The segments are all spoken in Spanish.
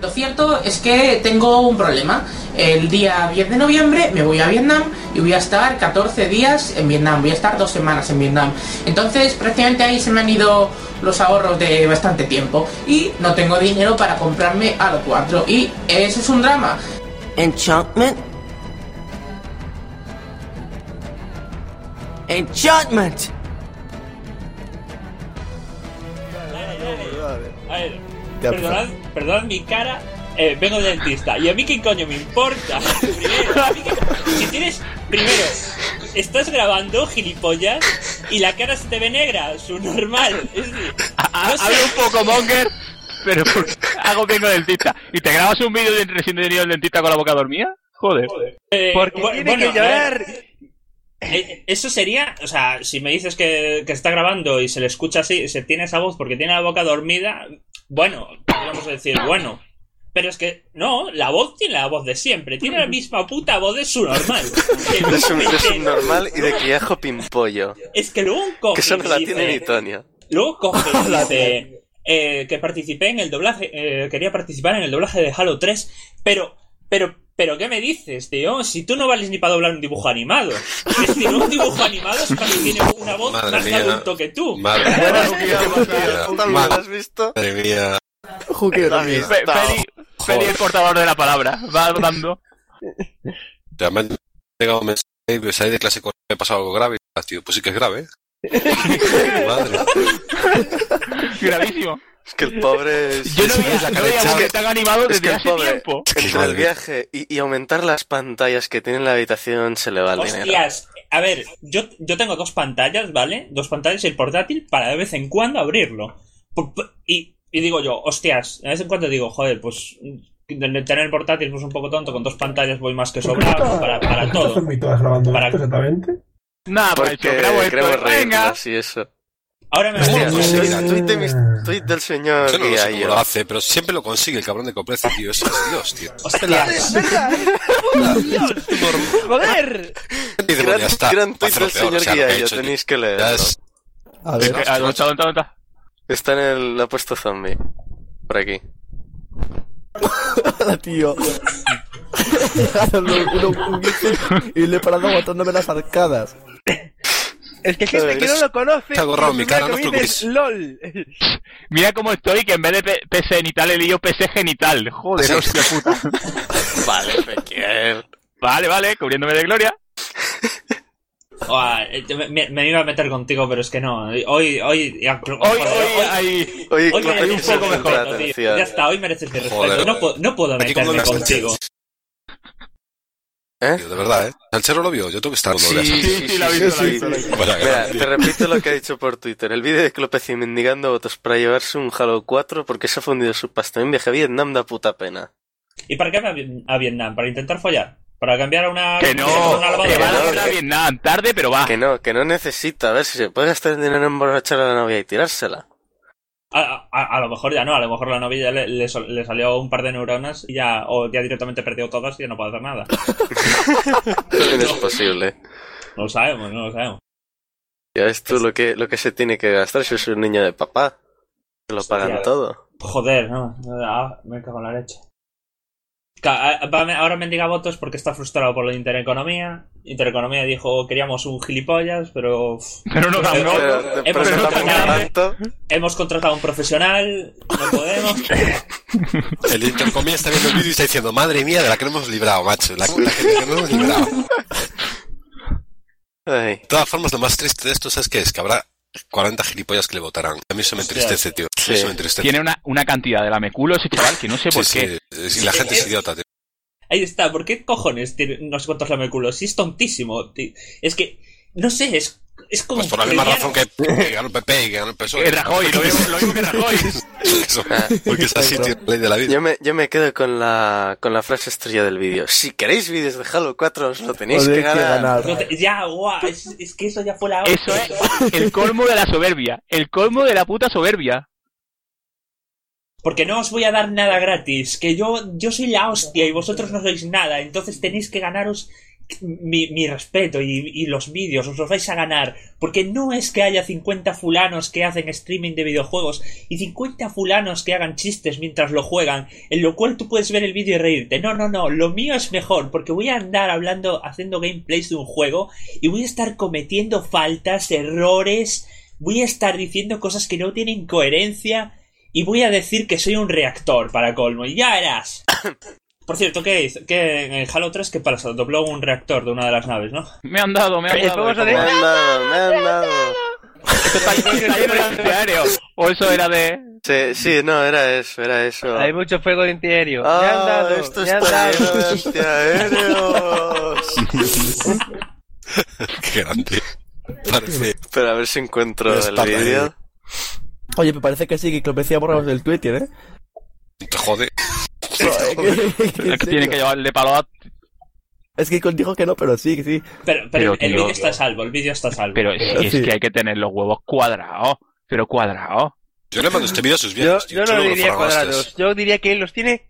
Lo cierto es que tengo un problema. El día 10 de noviembre me voy a Vietnam y voy a estar 14 días en Vietnam. Voy a estar dos semanas en Vietnam. Entonces, prácticamente ahí se me han ido los ahorros de bastante tiempo. Y no tengo dinero para comprarme Halo 4. Y ese es un drama. Enchantment? Enchantment! A ver, Ya, perdonad, perdonad mi cara, eh, vengo de dentista. ¿Y a mí qué coño me importa? Primero, a mí qué- si tienes. Primero, estás grabando, gilipollas, y la cara se te ve negra, su normal. Es decir, no sé- un poco, Monger, pero hago vengo del dentista. ¿Y te grabas un vídeo de recién venido el dentista con la boca dormida? Joder. eh, Porque bu- tiene bueno, que llorar. eh, Eso sería, o sea, si me dices que, que está grabando y se le escucha así, se tiene esa voz porque tiene la boca dormida, bueno, podríamos decir, bueno. Pero es que, no, la voz tiene la voz de siempre, tiene la misma puta voz de su normal. De su, de su normal y de Quiajo Pimpollo. Es que luego coge Que eso no la dice- tiene ni Tonia. Luego coge y dice eh, que participé en el doblaje, eh, quería participar en el doblaje de Halo 3, pero, pero, pero, ¿qué me dices, tío? Si tú no vales ni para doblar un dibujo animado. Es decir, un dibujo animado es para que tiene una voz Madre más mía. adulto que tú. Madre ¿También lo has visto? Madre mía. Feli, Feli, el portador de la palabra. Va dando. Ya me han llegado mensajes ahí de clase me ha pasado algo grave. Ah, tío, pues sí que es grave. Madre. Gravísimo. Es que el pobre es... Yo no la no veía cabeza. a Monger tan animado es desde que el hace pobre, tiempo. Es que entre el viaje y, y aumentar las pantallas que tiene en la habitación se le va el dinero. Hostias, a ver, yo, yo tengo dos pantallas, ¿vale? Dos pantallas y el portátil para de vez en cuando abrirlo. Y, y digo yo, hostias, de vez en cuando digo, joder, pues de tener el portátil pues un poco tonto, con dos pantallas voy más que sobrado para, para todo. ¿Estás en todas grabando Para- esto exactamente? Nada, pues Porque grabo esto. Venga. y eso. Ahora me Hostia, voy pues de mis- tuit del señor Yo no lo sé cómo Guiallo. lo hace, pero siempre lo consigue el cabrón de Copreza, tío. Eso es Dios, tío. De Gran, ya está. gran a hacerlo del señor o sea, tenéis que Ya leerlo. es- A ver. ¿Dónde está? ¿Dónde está? ¿Dónde está? Está en el... lo ha puesto zombie. Por aquí. Tío. Y le he parado aguantándome las arcadas. Es que gente que no lo conoce. está borrado lo mi cara, no os LOL. Mira cómo estoy, que en vez de PC genital he leído PC genital. Joder, Sí. hostia puta. Vale, Fequier. Vale, vale, cubriéndome de gloria. Eh, me, me- iba a meter contigo, pero es que no. Hoy, hoy, Hoy, joder, hoy, ahí. Oye, Hoy no mereces un poco mejor, respeto, tío. Ya está, hoy mereces mi respeto. No, puedo- no puedo meterme contigo. ¿Eh? Tío, de verdad, ¿eh? Sanchero lo vio, yo tengo que estar Sí, Sí, sí, la visto, la visto. la. Bueno, Mira, te repito lo que ha dicho por Twitter. El vídeo de Clopeci mendigando votos para llevarse un Halo 4 porque se ha fundido su pasta en viaje a Vietnam da puta pena. ¿Y para qué va a Vi- Vietnam? ¿Para intentar follar? ¿Para cambiar a una... Que no, una que va a no, Vietnam, tarde, pero va. Que no, que no necesita. A ver si se puede gastar el dinero en emborrachar a la novia y tirársela. A, a- a lo mejor ya no, a lo mejor la novia ya le, le sol- le salió un par de neuronas y ya, o ya directamente perdió todas y ya no puede hacer nada. También es posible. No lo sabemos, no lo sabemos. Ya ves tú lo que, lo que se tiene que gastar si es un niño de papá. Se lo pagan Hostia. todo. Joder, no, ah, me cago en la leche. Ah, Ahora mendiga votos porque está frustrado por lo de Intereconomía. Intereconomía dijo queríamos un gilipollas, pero Pero no hemos, presentamos contratado, hemos contratado a un profesional, no podemos. El intercomía está viendo el vídeo y está diciendo, madre mía, de la que no hemos librado, macho. La, la que, la que no hemos librado. Ay, De todas formas, lo más triste de esto, ¿sabes qué es? Que habrá 40 gilipollas que le votarán. A mí eso me entristece, tío. Sí. Eso me entristece. Tiene una, una cantidad de lameculo ese chaval que no sé Sí, por qué. sí, la gente es idiota, tío. Ahí está, ¿por qué cojones tiene no sé cuántos lameculos? Si es tontísimo. tío. Es que, no sé, es, es como... Pues por la misma razón que, que ganó el PP y que ganó el PSOE. Que Rajoy, lo mismo, lo mismo que Rajoy. Eso, porque es así, tío, la ley de la vida. yo me, yo me quedo con la, con la frase estrella del vídeo. Si queréis vídeos de Halo 4, os lo tenéis que ganar. No te- ya, guau, es, es que eso ya fue la Eso es el colmo de la soberbia. El colmo de la puta soberbia. Porque no os voy a dar nada gratis, que yo, yo soy la hostia y vosotros no sois nada, entonces tenéis que ganaros mi, respeto y, y los vídeos os los vais a ganar. Porque no es que haya 50 fulanos que hacen streaming de videojuegos y 50 fulanos que hagan chistes mientras lo juegan, en lo cual tú puedes ver el vídeo y reírte. No, no, no, lo mío es mejor porque voy a andar hablando, haciendo gameplays de un juego y voy a estar cometiendo faltas, errores, voy a estar diciendo cosas que no tienen coherencia y voy a decir que soy un reactor para colmo. Y ya verás. Por cierto, ¿qué hizo? ¿Qué en el Halo 3 qué pasa? Dobló un reactor de una de las naves, ¿no? Me han dado, me han dado. vamos a ¿Cómo? Me han dado, me han dado. Esto está. O eso era de. Sí, sí, no, era eso, era eso. Hay mucho fuego de antiaéreo. me han Ah, dado, esto me han está lleno dado. de antiaéreos. Qué grande. Parece. Pero a ver si encuentro el vídeo. Oye, me parece que sí, que Clopecía borramos del Twitter, ¿eh? Te jode. Es que tiene que llevarle palo a. Es que dijo que no, pero sí, que sí. Pero, pero, Pero, el vídeo está salvo, el vídeo está salvo. Pero es, es Sí. que hay que tener los huevos cuadrados. Pero cuadrados. Yo le mando este vídeo a sus Yo, viejos, tío. yo no lo diría cuadrados. Yo diría que él los tiene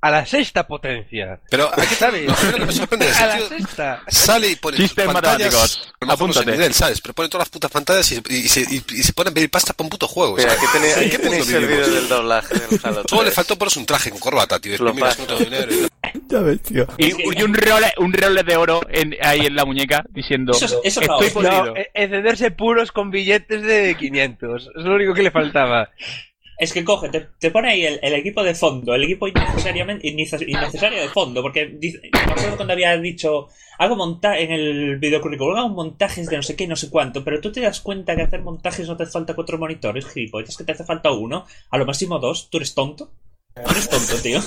a la sexta potencia. Pero ¿Sabes? No, a me sorprende la sexta. sale y pone Chistes matemáticos. Apúntate. nivel, ¿sabes? Pero pone todas las putas pantallas y, y, y se, y, y se pone a pedir pasta para un puto juego. Mira, ¿sabes? aquí tenéis, ¿En aquí qué tenéis el vídeo vivimos? del doblaje del Halo Solo le 3. faltó ponerse un traje con corbata, tío. Lo dinero. y- Ya ves, tío. Y, y un role, un role de oro en, ahí en la muñeca diciendo. Eso es- eso Estoy. No, e- encenderse puros con billetes de 500. Es lo único que le faltaba. Es que coge, te, te pone ahí el, el equipo de fondo, el equipo innecesariamente inneces- innecesario de fondo, porque dice- me acuerdo cuando había dicho hago montaje en el videocurrículum, hago montajes de no sé qué, no sé cuánto, pero tú te das cuenta que hacer montajes no te hace falta cuatro monitores, gilipollas, que te hace falta uno, a lo máximo dos, tú eres tonto. Tú eres tonto, tío.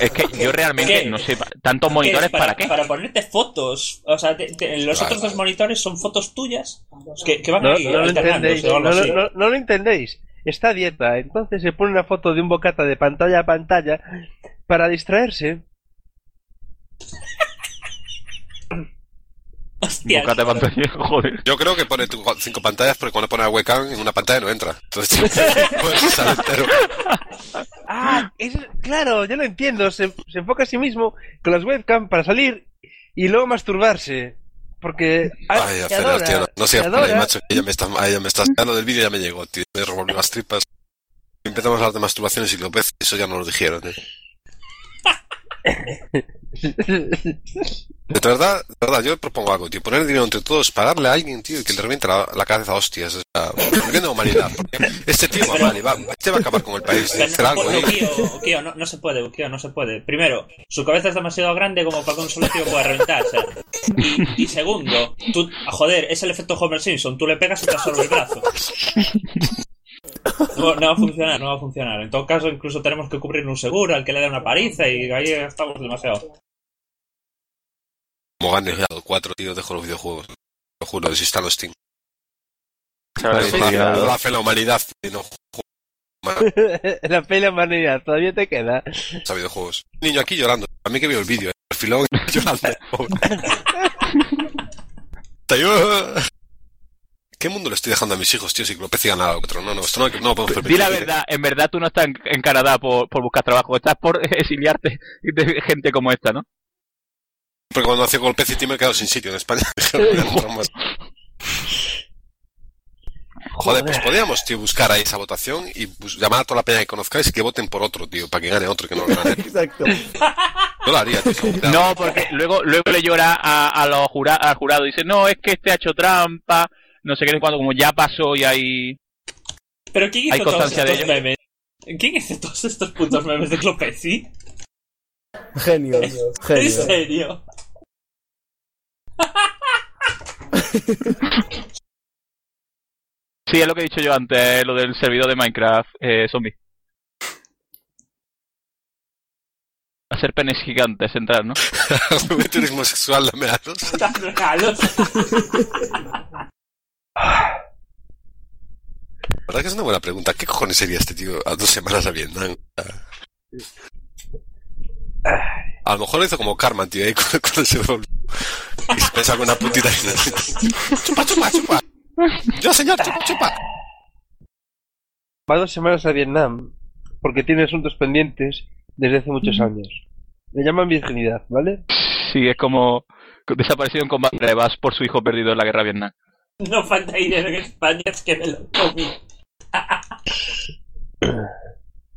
Es que yo realmente ¿Qué? no sé, tantos monitores para, qué. Para ponerte fotos. O sea, te- te- los Claro. otros dos monitores son fotos tuyas que, que van No, ahí no lo entendéis. No, no- no lo entendéis. Está a dieta. Entonces se pone una foto de un bocata de pantalla a pantalla para distraerse. Hostia, Búscate pantalla, joder. Yo creo que pone tu- cinco pantallas porque cuando pone la webcam en una pantalla no entra. Entonces, pues, sale entero. Ah, es, claro, ya lo entiendo. Se, se enfoca a sí mismo con las webcam para salir y luego masturbarse. Porque. Ay, se Aferas, adora, tío, no, no se sigas por ahí, adora. macho. que Ya me está, ay, ya me está sacando del vídeo ya me llegó, tío. Me revolvió las tripas. Empezamos a hablar de masturbaciones y López, eso ya no lo dijeron, eh. De verdad, de verdad, yo propongo algo, tío. Poner dinero entre todos, pagarle a alguien, tío, y que le reviente la, la cabeza a hostias. O sea, de humanidad. Este tío va mal y va, este va a acabar con el país. Pero no, algo, no, no se puede, Ukio, no se puede. Primero, su cabeza es demasiado grande como para que un solo tío pueda reventarse. Y, y segundo, tú, joder, es el efecto Homer Simpson, tú le pegas y te absorbe el brazo. No, no va a funcionar, no va a funcionar. En todo caso, incluso tenemos que cubrir un seguro al que le dé una paliza y ahí estamos demasiado. Como gane ya cuatro, tío, dejo los videojuegos. Lo juro, desinstalo Steam. Sí, La, claro. la fe en la humanidad no la pela manera, todavía te queda. a videojuegos. Niño aquí llorando. A mí que veo el vídeo, eh. El filón llorando. ¿Qué mundo le estoy dejando a mis hijos, tío? Gana al otro. No, no, esto no, no lo podemos Di permitir. la verdad, en verdad tú no estás en, en Canadá por, por buscar trabajo, estás por exiliarte de gente como esta, ¿no? Porque cuando hacía golpe y me he quedado sin sitio en España. Joder, pues podríamos, tío, buscar ahí esa votación y llamar a toda la peña que conozcáis y que voten por otro, tío, para que gane otro y que no gane. Exacto. Yo lo haría, tío. No, porque luego, luego le llora a, a los jura, al jurado y dice, no, es que este ha hecho trampa, no sé qué, cuando como ya pasó y ahí... Pero ¿quién Hay hizo todos constancia de estos ello. memes? ¿Quién hizo todos estos putos memes de Clopezi? Genios. ¿En Genios. serio? Sí, es lo que he dicho yo antes, lo del servidor de Minecraft eh, zombie. Hacer penes gigantes, entrar, ¿no? turismo sexual, dame regalos. La verdad que es una buena pregunta. ¿Qué cojones sería este tío a dos semanas a Vietnam? A lo mejor lo hizo como Karma, tío, ahí cuando, cuando se volvió. Y se pesa con una putita y chupa, chupa, chupa. Yo, señor, chupa, chupa. Va dos semanas a Vietnam porque tiene asuntos pendientes desde hace muchos años. Le llaman virginidad, ¿vale? Sí, es como, desaparecido en combate de Bass por su hijo perdido en la guerra de Vietnam. No falta dinero en España, es que me lo comí.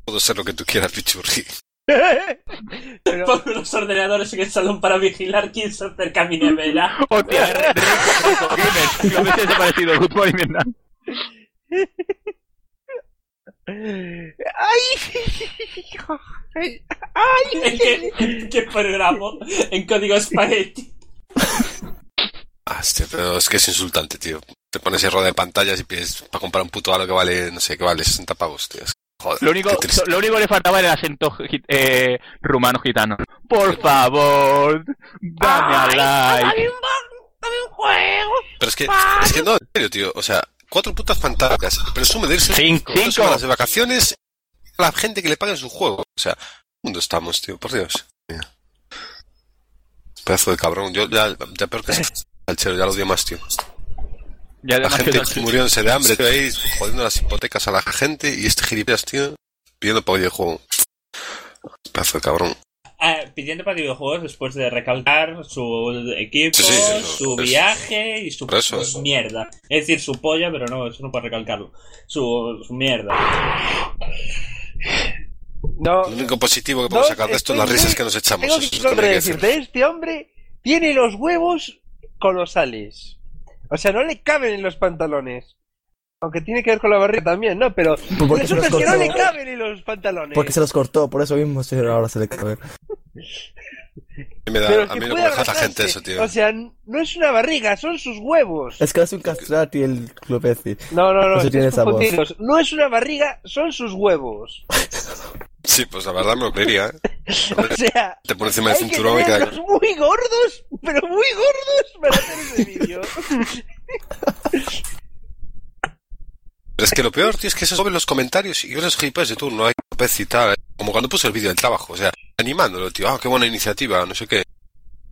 Puedo ser lo que tú quieras, Pichurri. Pero, Pongo los ordenadores en el salón para vigilar quién se acerca a mi nevera. ¡Hostia! Lo ves desaparecido. Good morning, Vietnam. ¡Ay! ¡Ay! ¿En qué, en qué programa? En código espagueti. Ah, hostia, pero es que es insultante, tío. Te pones error de pantallas y pides para comprar un puto algo que vale, no sé, que vale 60 pavos, tío. Joder, Lo único, lo único que le faltaba era el acento eh, rumano gitano. Por favor, dame a like. Pero es que, es que no, en serio, tío. O sea, cuatro putas pantallas. Presume de irse Cinco. semanas de vacaciones a la gente que le paga su juego. O sea, ¿dónde estamos, tío? Por Dios. Mira. Pedazo de cabrón. Yo ya, ya peor que ese chero, ya lo odio más, tío. Ya La gente que- muriéndose de hambre, tío, ahí jodiendo las hipotecas a la gente y este gilipollas, tío, pidiendo para videojuego. Pedazo de cabrón. Ah, pidiendo para videojuegos después de recalcar su equipo, Sí, sí, eso, su eso. viaje y su Por eso, pues, eso. mierda. Es decir, su polla, pero no, eso no puedo recalcarlo. Su, su mierda. No, Lo único positivo que podemos No, sacar de esto es las risas que nos echamos. tengo Eso que que decirte, este hombre tiene los huevos colosales. O sea, no le caben en los pantalones. Aunque tiene que ver con la barriga también, ¿no? Pero porque se resulta los que no cortó. le caben en los pantalones. Porque se los cortó, por eso mismo se- ahora se le cabe. A mí me da, Pero a si mí no puede me deja la gente eso, tío. O sea, no es una barriga, son sus huevos. Es que es un castrati el Clopezi. No, no, no, Eso tiene esa voz. No es una barriga, son sus huevos. Sí, pues la verdad me lo creería, ¿eh? O sea, Te pone encima del cinturón y queda... muy gordos, pero muy gordos para hacer ese vídeo. Pero es que lo peor, tío, es que eso sobre los comentarios y los gilipollas de turno, hay que y tal. Como cuando puse el vídeo del trabajo, o sea, animándolo, tío. Ah, qué buena iniciativa, no sé qué.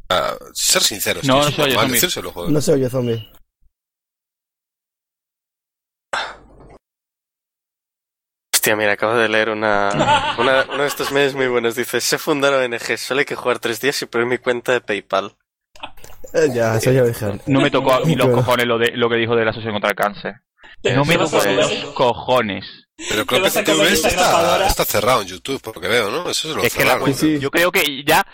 Ah, ser sinceros, No, tío, no se oye, normal zombie. decírselo, joder. No se oye, zombie. Hostia, mira, acabo de leer una, una- uno de estos medios muy buenos. Dice, se fundaron ONG, solo hay que jugar tres días y poner mi cuenta de PayPal. Eh, ya, eso ya lo dijeron. No me tocó a mí los cojones lo, de, lo que dijo de la asociación contra el cáncer. No me tocó a los cojones. Pero creo que TV está, está cerrado en YouTube, por lo que veo, ¿no? Eso es lo Es que la, cerraron. Sí, sí. yo creo que ya,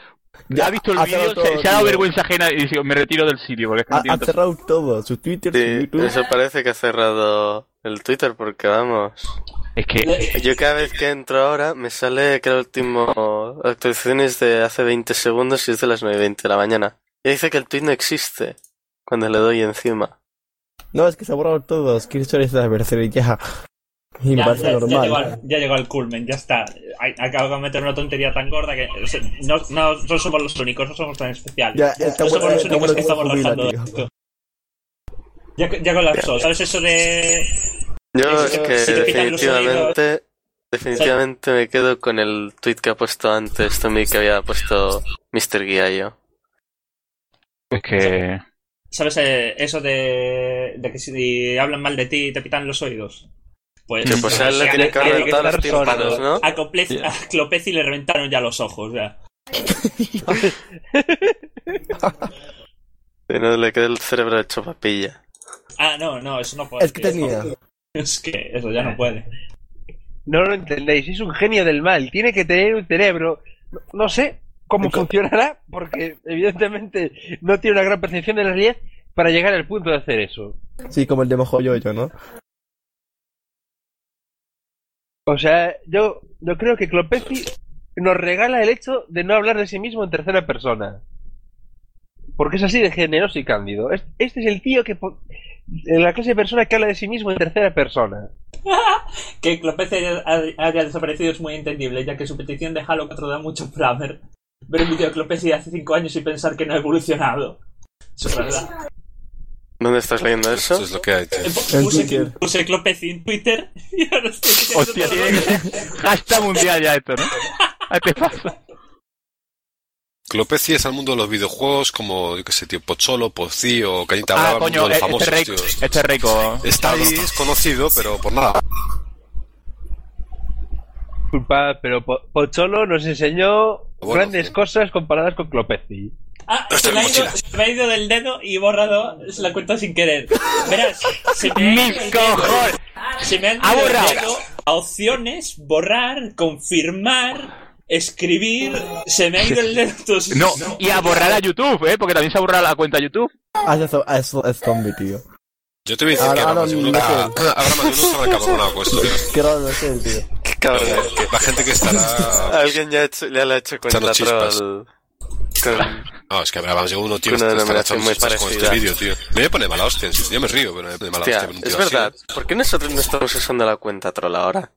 ya ha visto el vídeo, se, se ha dado vergüenza ajena y dice, me retiro del sitio porque es que no Ha, tiene ha cerrado todo, su Twitter, su YouTube. eso parece que ha cerrado el Twitter porque vamos. Es que Yo cada vez que entro ahora me sale que el último actualización es de hace 20 segundos y es de las 9 y 20 de la mañana. Y dice que el tweet no existe cuando le doy encima. No, es que se ha borrado todos. Quiero echar esa versión y ya. Y Ya, ya- ya normal. llegó al, ya llegó al culmen, ya está. Acabo de meter una tontería tan gorda que o sea, no, no, no somos los únicos, no somos tan especiales. Ya, está no bueno- somos los únicos bueno que que estamos lanzando esto. Ya, ya colapsó, ¿sabes eso de...? Yo es que definitivamente, definitivamente me quedo con el tweet que ha puesto antes Tommy que había puesto Mr. Guiayo. es que ¿Sabes eh, eso de, de que si hablan mal de ti te pitan los oídos? Pues, Que pues a él le a- tiene que reventar los tímpanos, ¿no? A, Coples- a Clopezi le reventaron ya los ojos, ya. No le queda el cerebro hecho papilla. Ah, no, no, eso no puede. Es que tenía. Es que eso ya no puede. No lo entendéis, es un genio del mal. Tiene que tener un cerebro. No, no sé cómo funcionará, porque evidentemente no tiene una gran percepción de la realidad para llegar al punto de hacer eso. Sí, como el de Mojo Yoyo, ¿no? O sea, yo, yo creo que Clopezi nos regala el hecho de no hablar de sí mismo en tercera persona. Porque es así de generoso y cándido. Es- Este es el tío que... La clase de persona que habla de sí mismo en tercera persona. Que Clopezi haya, haya desaparecido es muy entendible, ya que su petición de Halo 4 da mucho flamer. Ver un vídeo de Clopezi de hace 5 años y pensar que no ha evolucionado. Eso es verdad. ¿Dónde estás leyendo Eso eso? es lo que hay. Eh, Puse, Twitter. puse Clopezi en Twitter y ahora estoy diciendo hostia, hashtag mundial ya esto, ¿no? ¿A te pasa? Clopeci es al mundo de los videojuegos como, yo qué sé, tío, Pocholo, Pozzi o Cañita Ah, Brava, el coño, mundo de los este famosos, rico, este es rico. Está ahí, es conocido, pero por nada. Disculpa, pero Po- Pocholo nos enseñó Bueno, grandes sí. cosas comparadas con Clopezi. Ah, se me, ha ido, mochila. se me ha ido del dedo y he borrado la cuenta sin querer. Verás, se me ha ¡Mis ido el dedo. cojones! Se me han Ha ido el borrado. dedo a opciones, borrar, confirmar, escribir. Se me ha ido el dedo. Entonces, No, y a borrar a YouTube, ¿eh? Porque también se ha borrado la cuenta de YouTube. Ah, eso, eso es zombie, tío. Yo te voy a decir Ahora- que habrá ahora más de uno no que- ah, habrá más de uno que se habrá cabronado con esto. Qué raro es el tío. Qué cabrón. La gente que estará... Alguien ya, ha hecho, ya le ha hecho cuenta Echando chispas. troll. Con... No, es que habrá más de uno, tío, Una que estará denominación muy chispas con este parecida. vídeo, tío. Me pone mala hostia, yo me río, pero me pone mala Hostia, es así. verdad. ¿Por qué nosotros no estamos usando la cuenta troll ahora?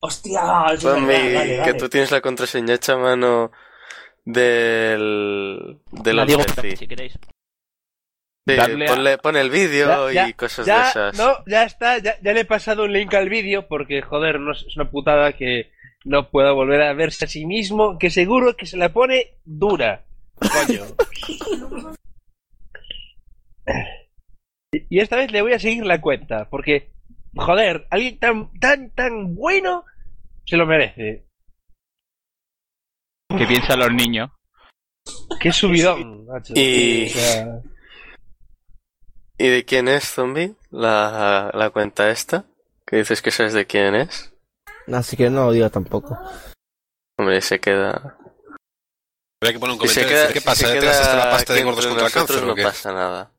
Hostia, es vale, que tú tienes la contraseña hecha a mano del... del La digo si queréis. Sí, a- ponle, pon el vídeo Ya, y cosas ya, de esas. No, ya está, ya, ya le he pasado un link al vídeo porque, joder, no es, una putada que no puedo volver a verse a sí mismo, que seguro que se la pone dura. Coño. Y y esta vez le voy a seguir la cuenta, porque, joder, alguien tan, tan, tan bueno se lo merece. Que piensan los niños. Qué subidón, macho. Y- O sea, ¿Y de quién es, zombie? La, la cuenta esta. Que dices que sabes de quién es. Así que no lo digo tampoco. Hombre, se queda. Habría que poner un comentario queda, decir, ¿qué si pasa? se ¿Ya te gastaste queda la pasta de aquí gordos entre contra el nosotros, cáncer o no qué? pasa nada.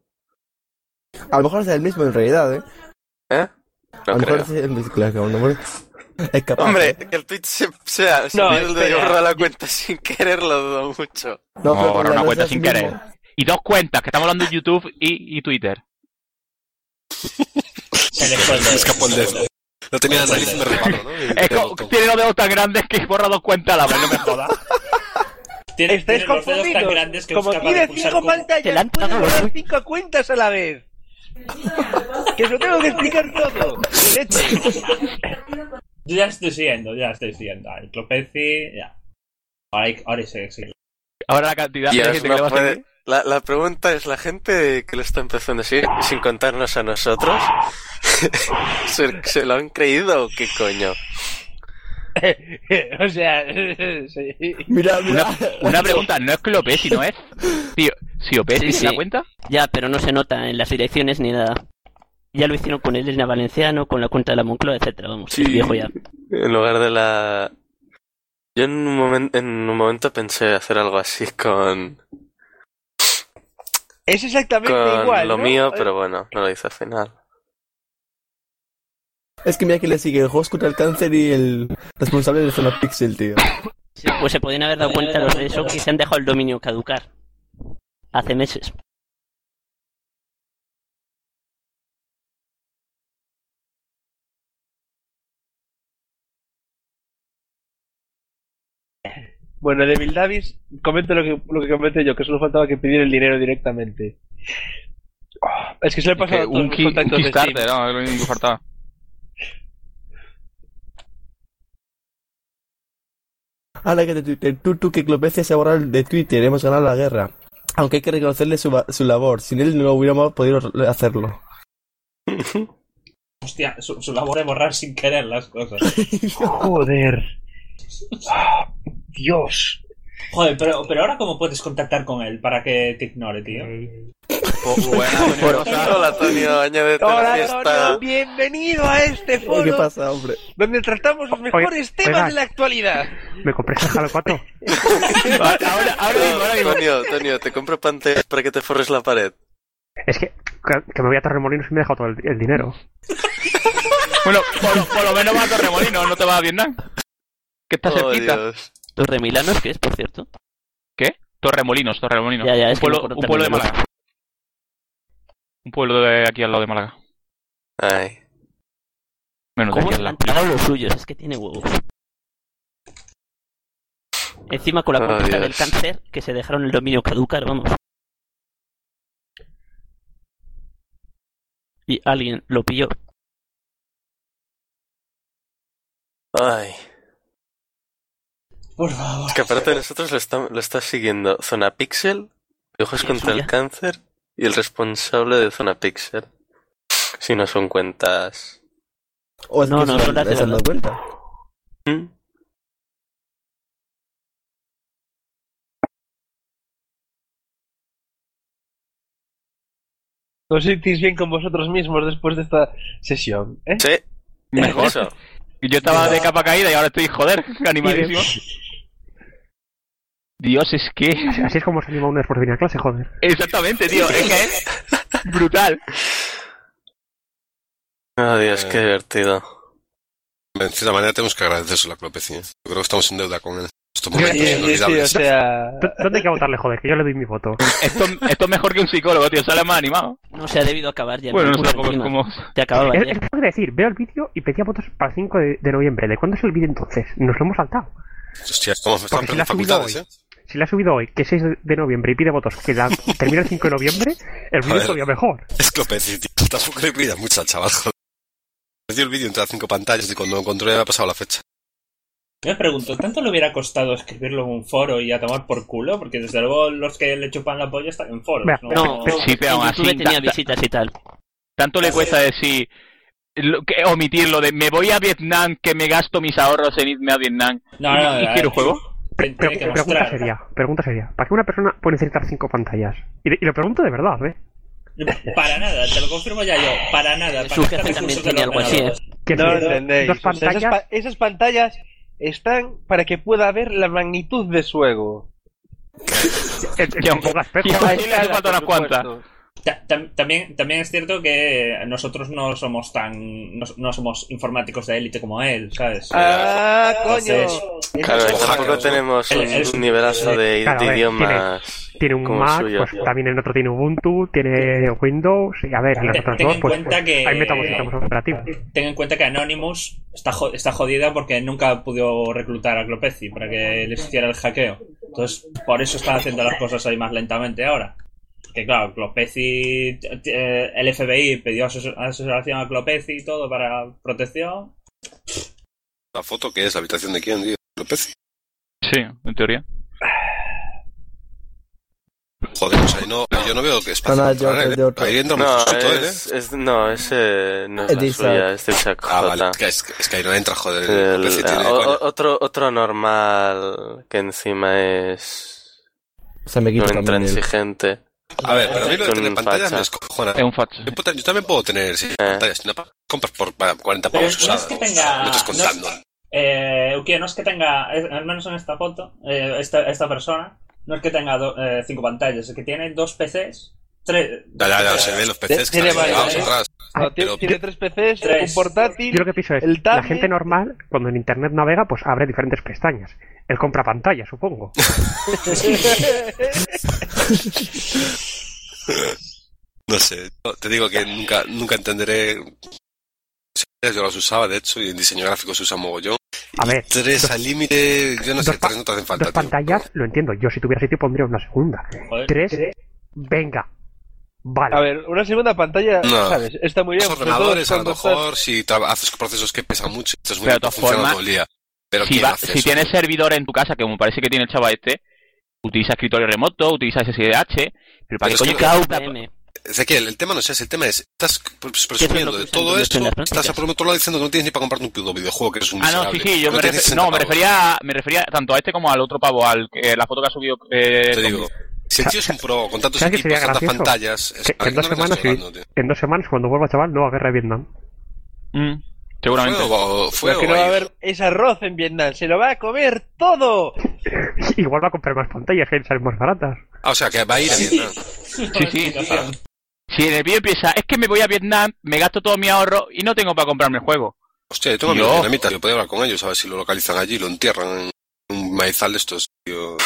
A lo mejor es el mismo en realidad, ¿eh? ¿Eh? A No lo mejor creo. es el mismo. Claro, no, hombre. Es capaz. Hombre, que el Twitch se, sea, se No, de borrar la cuenta sin querer, lo dudo mucho. No, No, la una no cuenta sin mismo. querer. Y dos cuentas, que estamos hablando de YouTube y, y Twitter. No tenía nariz y me reparo, ¿no? Y Es como- tiene los dedos tan grandes que borra dos cuentas a la vez, no me jodas. Estáis confundidos. grandes que Como de tiene cinco pantallas, han puede borrar cinco cuentas a la vez. Que lo tengo que explicar todo. Yo ya estoy siguiendo, ya estoy siguiendo. El Clopeci, ya. Ahora, hay- ahora sí, sí. Ahora la cantidad de gente que le va a seguir. la, la pregunta es, ¿la gente que lo está empezando a seguir, sin contarnos a nosotros, ¿se, se lo han creído o qué coño? o sea, sí. Mira, mira. Una pregunta, no es Clopesi, ¿no es? Tío, si Opesi Sí, sí. cuenta. Ya, pero no se nota en las direcciones ni nada. Ya lo hicieron con Elena Valenciano, con la cuenta de la Moncloa, etcétera. Vamos, Sí. el viejo ya. En lugar de la... Yo en un, momen- en un momento pensé hacer algo así con, Es exactamente con igual. lo ¿no? mío, pero bueno, no lo hice al final. Es que mira que le sigue el juego contra el cáncer y el responsable de Zona Pixel, tío. Pues se podían haber dado cuenta los de eso que se han dejado el dominio caducar. Hace meses. Bueno, de Bill Davis, comento lo que, lo que comenté yo, que solo faltaba que pedir el dinero directamente. Oh, es que se le Que a todos un, ki- un contactos de Steam. Kickstarter, ¿no? Es lo único que faltaba. Ahora que de Twitter, tú, tú que Clopecia se ha borrado de Twitter, hemos ganado la guerra. Aunque hay que reconocerle su, su labor. Sin él no hubiéramos podido hacerlo. Hostia, su, su labor de borrar sin querer las cosas. Joder. Dios. Joder, pero, pero ahora cómo puedes contactar con él para que te ignore, tío. Hola, Antonio, añádete Hola, fiesta. Antonio, bienvenido a este ¿Qué foro pasa, hombre? donde tratamos los mejores temas de la actualidad. ¿Me compré Halo 4? ahora, ahora mismo. Antonio, Antonio, te compro pantallas para que te forres la pared. Es que, que, que me voy a Torremolinos y me he dejado todo el, el dinero. Bueno, por, lo- por lo menos va a Torremolinos, no te vas a Vietnam. Que está Oh, cerquita. Dios. Torre Milanos, que es, por cierto. ¿Qué? Torremolinos, Torremolinos. Ya, ya, un es me pueblo, un pueblo de Málaga. Un pueblo de aquí al lado de Málaga. Ay. Menos de ¿Cómo aquí al lado. los suyos? Es que tiene huevos. Encima con la Oh, Dios. del cáncer, que se dejaron el dominio caducar, vamos. Y alguien lo pilló. Ay. Por favor. Es que aparte de nosotros lo está, lo está siguiendo Zona Pixel, Ojos contra el Cáncer y el responsable de Zona Pixel. Si no son cuentas. O es no, no, son, ¿Mm? no, no, no, cuenta. ¿Mm? ¿Os sentís bien con vosotros mismos después de esta sesión? ¿eh? Sí, mejor. Yo estaba de capa caída y ahora estoy, joder, animadísimo. Dios, es que... Así es como se anima después de venir a clase, joder. Exactamente, tío. Es que es brutal. Oh, Dios, qué Eh. divertido. En cierta manera tenemos que agradecérselo a Clopeci. ¿eh? Yo creo que estamos en deuda con él. Estos Sí, momentos sí, sí, o sea... ¿Dó- ¿Dónde hay que votarle, joder? Que yo le doy mi voto. Esto, esto es mejor que un psicólogo, tío. Sale más animado. No se ha debido acabar ya. Bueno, no sé cómo... Te acababa Es, ya. es que tengo que decir, veo el vídeo y pedía votos para el 5 de, de noviembre. ¿De cuándo es el vídeo entonces? Nos lo hemos saltado. Hostia, ¿cómo me están si la perdiendo facultades, hoy. eh? Si le ha subido hoy, que es 6 de noviembre, y pide votos que la, termina el 5 de noviembre, el vídeo es todavía mejor. Es Clopeci, tío. Tampoco le cuida mucho al chaval, dio el vídeo entre las cinco pantallas y cuando lo encontré ya había pasado la fecha. Me pregunto, ¿tanto le hubiera costado escribirlo en un foro y a tomar por culo? Porque desde luego los que le chupan la polla están en foros. Vea, ¿no? No, Sí, pero aún en así, tenía ta- ta- visitas y tal. Tanto le cuesta decir... lo que- omitirlo de me voy a Vietnam que me gasto mis ahorros en irme a Vietnam No, no, y, y a quiero ver, juego tiene Pero- que pregunta mostrar. seria, pregunta seria. ¿Para qué una persona puede necesitar 5 pantallas? Y, y lo pregunto de verdad, ¿eh? Para nada, te lo confirmo ya yo. Para nada. Su para jefe estar también tenía algo así. ¿eh? Que No lo entendéis. Dos O sea, esas, pantallas. pa- esas pantallas están para que pueda ver la magnitud de su ego. Y ponga espejo. y Ahí. Ta- tam- También, también es cierto que nosotros no somos tan. No, no somos informáticos de élite como él, ¿sabes? Ah, coño. Entonces, Claro, tampoco hackers, ¿no? tenemos El- un, el- un nivelazo de, Claro, a de ver, idiomas Tiene un Mac, suyo. pues también el otro tiene Ubuntu, tiene Windows, y a ver, en ten dos, en pues, cuenta pues que- métodos sistemas operativos. Ten en cuenta que Anonymous está, jo- está jodida porque nunca pudo reclutar a Clopeci para que les hiciera el hackeo. Entonces, por eso están haciendo las cosas ahí más lentamente ahora. Que claro, Clopeci, t- el FBI pidió asesor- asesoración a Clopeci y todo para protección. La foto que es la habitación de quién, tío. Clopeci. Sí, en teoría. Joder, o sea, no, yo no veo que es No, no, para yo- ¿eh? otro. Ahí entra No, él, ¿eh? es, es- no, ese no es la suya, es de Isaac Ah, vale. J. Es que, es, que- es que ahí no entra, joder. El- tiene o- otro, otro normal que encima es Se me un quita intransigente. A ver, pero a mí lo de tener pantallas me. Es un facho. Yo, también puedo tener sí, pantallas. Una pa- compras por pa- 40 Pero pavos no es que tenga- No estás no es- contando. Eh, no es que tenga, eh, al menos en esta foto, eh, esta, esta persona, no es que tenga do- eh, cinco pantallas, es que tiene dos PCs, tres. Ya, ya, ya, se ven los PCs Tiene ¿eh? atrás. No, tiene, tres PCs, Tres. un portátil. Yo lo que pienso es, El la gente normal, cuando en internet navega, pues abre diferentes pestañas. Él compra pantalla, supongo. No sé, te digo que nunca, nunca entenderé. Yo las usaba, de hecho, y en diseño gráfico se usa mogollón. A ver, Tres dos- al límite, yo no sé, tres no te hacen falta, Dos tío. pantallas, lo entiendo. Yo si tuviera sitio pondría una segunda. Joder. Tres, venga. Vale. A ver, una segunda pantalla, No. ¿sabes? Está muy bien. Los ordenadores, a lo estás- mejor, si haces procesos que pesan mucho, estás muy Pero formas, todo el día. Pero Si, tienes servidor en tu casa, que como parece que tiene el chaval este, utiliza escritorio remoto, utiliza SSH, pero para Pero qué es coño que-. Ezequiel, el tema no es ese, el tema es, estás es lo presumiendo que de todo esto, estás por otro lado diciendo que no tienes ni para comprarte un puto videojuego, que eres un Ah, no, sí, sí, yo No me, refer- 60 no, me refería, me refería tanto a este como al otro pavo, al que la foto que ha subido. Eh, Te digo, si el tío es un pro, con tantos ¿Sabes qué equipos, tantas gracioso? pantallas, es- Que ¿para en dos no semanas, sí, hablando, en dos semanas, cuando vuelva chaval, nueva guerra de Vietnam. Mm, seguramente. Fue o- fue Lo que o no va a haber es arroz en Vietnam, se lo va a comer todo. Igual va a comprar más pantallas que salen más baratas. Ah, o sea, que va a ir a Vietnam. Sí, sí. Si en el vídeo empieza, es que me voy a Vietnam, me gasto todo mi ahorro y no tengo para comprarme el juego. Hostia, yo tengo amigos vietnamitas, yo podría hablar con ellos, a ver si lo localizan allí, lo entierran en un maizal de estos, tío.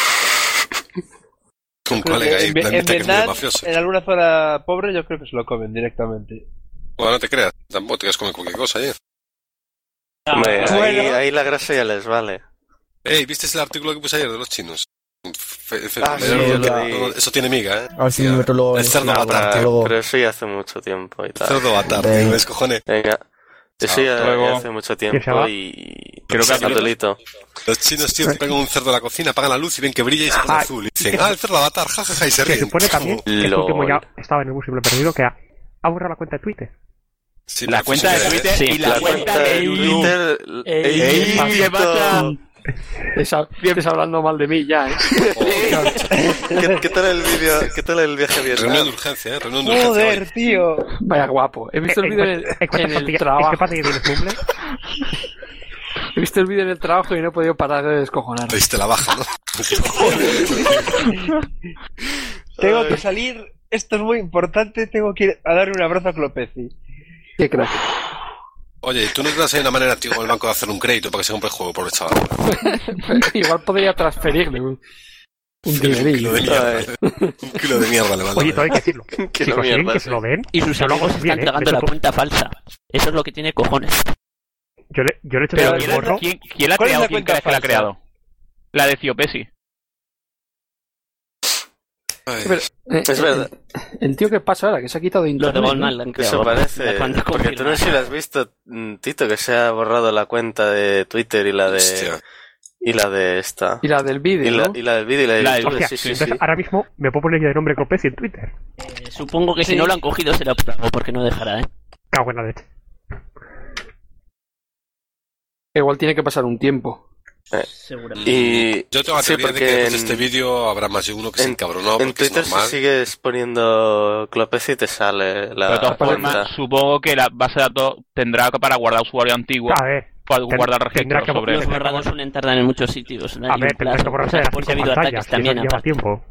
Un colega ahí, en, en mafioso. en alguna zona pobre, yo creo que se lo comen directamente. Bueno, no te creas, tampoco te quedas comer cualquier cosa, ¿eh? Hombre, ahí, Bueno. ahí la grasa ya les vale. Ey, ¿viste el artículo que puse ayer de los chinos? Fe- fe- Ah, sí, lo eso tiene miga, ¿eh? A ver si Mira, me meto luego El cerdo avatar, Ah, pero eso ya hace mucho tiempo y tal. Cerdo avatar, tío. ¿ves, cojones? Venga. Luego. ya hace mucho se tiempo y... Creo que Adulito. Los chinos, tío, te pegan un cerdo a la cocina, apagan la luz y ven que brilla y se pone Ah, azul. Y dicen, ah, el cerdo avatar, jajaja, y se Se ríen. supone también que este Lol. último ya estaba en el bus y me lo he perdido, que ha, ha borrado la cuenta de Twitter. Sí, La cuenta de. Twitter Sí, y la, La cuenta cuenta de. Twitter... ¿qué? Estás, hablando mal de mí ya, ¿eh? ¿Qué, qué tal el vídeo? ¿Qué tal el viaje a Vietnam? Reunión de urgencia, ¿eh? Reunión de urgencia. Joder, tío. Vaya guapo. He visto el Eh, vídeo en eh, el, eh, ¿cuántas en el pastillas- trabajo. ¿Es que pasa que tienes mumble? He visto el vídeo en el trabajo y no he podido parar de descojonar. Te diste la baja, ¿no? Tengo que salir. Esto es muy importante. Tengo que ir a darle un abrazo a Clopeci. Qué crack. Oye, ¿tú no tendrás ahí una manera, tío, con el banco de hacer un crédito para que se compre el juego, pobre chaval? Igual podría transferirle un, un Un kilo dinerillo. de mierda. Un kilo de mierda le manda. Oye, todo hay que decirlo. Que Si no consiguen mierda, que sí. se lo den, Y sus amigos bien, están ¿eh? tragando De la cuenta falsa. Eso es lo que tiene cojones. Yo le, yo le he hecho Pero todo ¿Quién, el gorro. quién- quién la ha ¿Cuál es creado? la ¿Quién cuenta crees que la ha falsa? creado? La de Ciopesi. Pero, eh, Es verdad. El, el tío que pasa ahora, que se ha quitado de internet. ¿no? Han creado. Eso parece. Porque tú no sé si lo has visto, mm, Tito, que se ha borrado la cuenta de Twitter y la de. Hostia. Y la de esta. Y la del vídeo, ¿no? y la del vídeo y la de La YouTube, sí, sí, entonces sí. ahora mismo me puedo poner ya de nombre Copeci en Twitter. Eh, supongo que Sí. si no lo han cogido será por algo, porque no dejará, ¿eh? Cago en la leche. Igual tiene que pasar un tiempo. Seguramente. Y. Yo tengo la sí, teoría de que de en- este vídeo habrá más de uno que se en- encabronó En porque es Twitter, si normal. sigues poniendo Clopeci, te sale la Pero de todas cuenta. formas, supongo que la base de datos tendrá que para guardar usuario antiguo, A ver, para ten- guardar registros que- sobre Los eso. borradores suelen tardar en muchos sitios. no a ver, tendrás que borrarse las ha habido ataques también. lleva tiempo.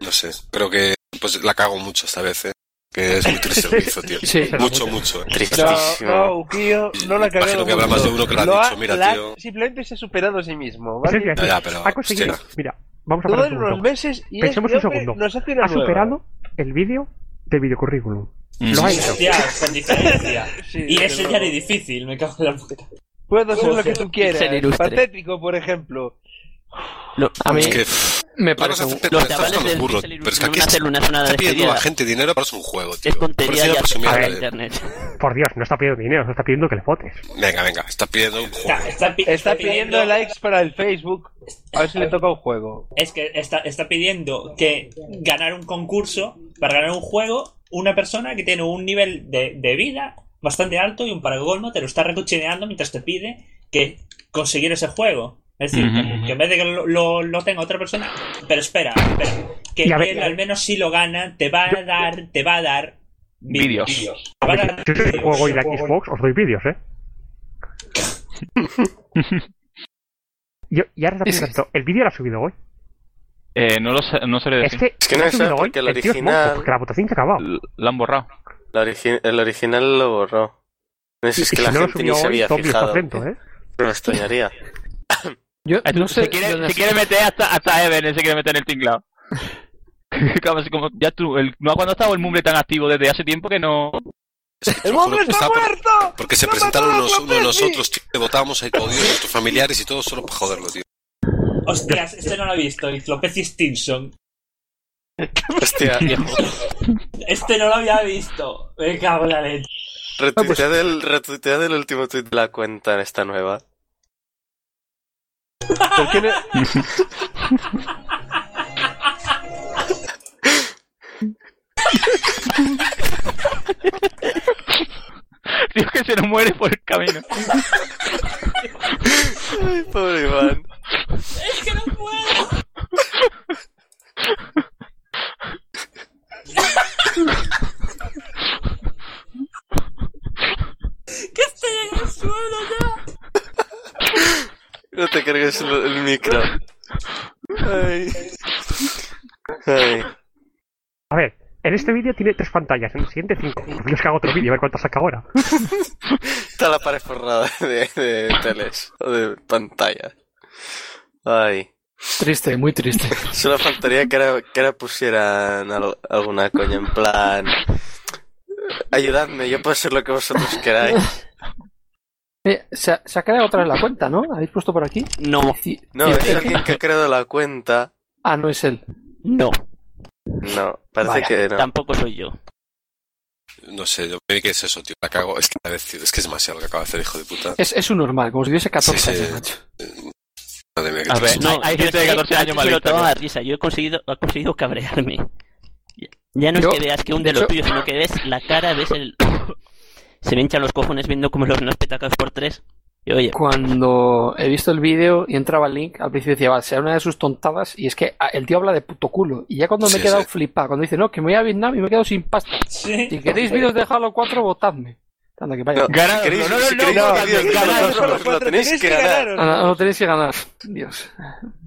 No sé, creo que pues la cago mucho esta vez, ¿eh? Que es muy triste lo que hizo, tío. Sí. Mucho, mucho. ¿eh? No, Tristísimo. no, tío, no la cagado Imagino que habrá más de uno que lo ha dicho, mira, la- tío. Simplemente se ha superado a sí mismo, Eso ¿vale? Ya, ya, pero, ha conseguido. hostia. Mira, vamos a parar en un unos segundo. meses y Pensemos este un segundo. nos hace una Ha nueva. superado el vídeo de videocurrículum. Mm. Lo ha hecho. Hostia, con diferencia. Sí, y ese ya era difícil, me cago en la puta. Puedo hacer lo que tú quieras. Patético, por ejemplo. Lo- A mí Es que me parece a un... hacer- los estás chavales con los burros, pero es que aquí a hacer una zona de está pidiendo a la gente dinero para hacer un juego, tío. Es tontería ya de- internet. Por Dios, no está pidiendo dinero, está pidiendo que le votes. Venga, venga, está pidiendo un juego. Está, está pi- Está pidiendo likes para el Facebook. A ver si le toca un juego. Es que está, está pidiendo que ganar un concurso, para ganar un juego, una persona que tiene un nivel de, de vida bastante alto y un paracolmo te lo está recochineando mientras te pide que conseguir ese juego. Es decir, que en vez de que lo, lo- lo tenga otra persona, pero espera, espera, que él ver. al menos si lo gana, te va a dar, te va a dar Vídeos. Te va a Si dar yo soy el vídeos. juego y la Xbox, os doy vídeos, ¿eh? Yo, y ahora te pregunto, ¿el vídeo lo ha subido hoy? Eh, no lo sé, no sé Es decir. que, Es que no hoy, porque el tío es original- monstruo, porque la votación se ha acabado. La han borrado. La origi- el original lo borró. No sé, Y es que si la no gente ni se hoy, había está fijado. ¿eh? Me extrañaría. Yo Eh, no sé se quiere, dónde se quiere meter hasta, hasta Even, se quiere meter en el tinglado. Como como- ya tú, el, no cuando ha estado el mumble tan activo desde hace tiempo que no. ¡El hombre está muerto! Porque se ¡Lo presentaron unos, uno de nosotros, tío, que votamos ahí, todos nuestros familiares y todo solo para joderlo, tío. Hostias, este no lo he visto, el Clopeci Stinson. Hostia, Este no lo había visto. Me cago en la leche. retuitead el, retuitead el último tweet de la cuenta en esta nueva. ¿Por qué no- Tío, que se nos muere por el camino. Ay, pobre Iván. Es que no puedo. que estoy en el suelo ya. No te cargues el, el micro. Ay. Ay. A ver, en este vídeo tiene tres pantallas, en el siguiente cinco. Por Dios que hago otro vídeo, a ver cuántas saca ahora. Está la pared forrada de, de teles o de pantallas. Ay. Triste, muy triste. Solo faltaría que ahora, que ahora pusieran al- alguna coña en plan. Ayudadme, yo puedo ser lo que vosotros queráis. Eh, se, ha, se ha creado otra vez la cuenta, ¿no? ¿Habéis puesto por aquí? No, No, es alguien que ha creado la cuenta. Ah, no es él. no, No, parece Vaya, que no. tampoco soy yo. No sé, yo creo que es eso, tío. La cago. Es que, es que es demasiado lo que acaba de hacer, hijo de puta. Es, es un normal, como si tuviese 14 Sí, sí. años, macho. Madre mía, qué A ver, no, hay yo gente de sé 14 que años antes más me lo lista, tomaba ¿no? a risa, yo he conseguido, he conseguido cabrearme. Ya- no es Yo- que veas que un de los yo- tuyos, sino que ves la cara, ves el... Se me hinchan los cojones viendo como los nos petacados por tres. Y oye, Cuando he visto el vídeo y entraba el link, al principio decía, va, sea una de sus tontadas, y es que ah, el tío habla de puto culo. Y ya cuando me he Sí, quedado sí. flipado, cuando dice, no, que me voy a Vietnam y me he quedado sin pasta. Sí. Si queréis vídeos de Halo 4, votadme. Anda, que vaya. No, Ganadlo, si queréis, no, no, si no, queréis no, vídeos de ganadlo. nosotros, lo tenéis que ganar. Ah, no, no tenéis que ganar. Dios.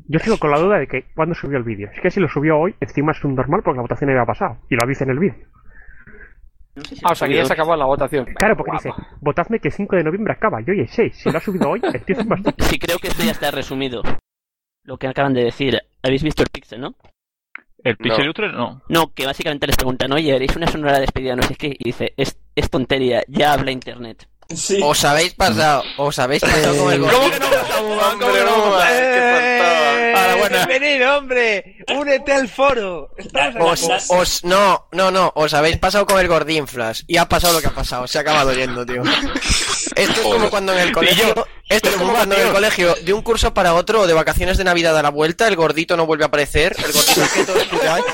Yo sigo con la duda de que cuando subió el vídeo. Es que si lo subió hoy, encima es un normal porque la votación había pasado. Y lo avisa en el vídeo. Ah, o sea, que ya se acabó la votación. Claro, porque Guapo. dice, votadme que el 5 de noviembre acaba. Y hoy es 6. Si lo ha subido hoy, el tío es bastante. sí creo que esto ya está resumido. Lo que acaban de decir. ¿Habéis visto el Pixel, no? El Pixel No. Illustrator no. No, que básicamente les preguntan, oye, haréis una sonora despedida, no sé qué, y dice, es, es tontería, ya habla internet. Sí. Os habéis pasado, os habéis pasado con el ¿Cómo que no? ¿Cómo que no Eh, Bienvenido, hombre. Únete al foro. Os, os, no, no, no, os habéis pasado con el gordinflas y ha pasado lo que ha pasado, se ha acabado yendo, tío. Esto es como cuando en el colegio, esto es como ¿cómo, cuando en el colegio, de un curso para otro o de vacaciones de Navidad a la vuelta, el gordito no vuelve a aparecer, el gordito que todos escucháis,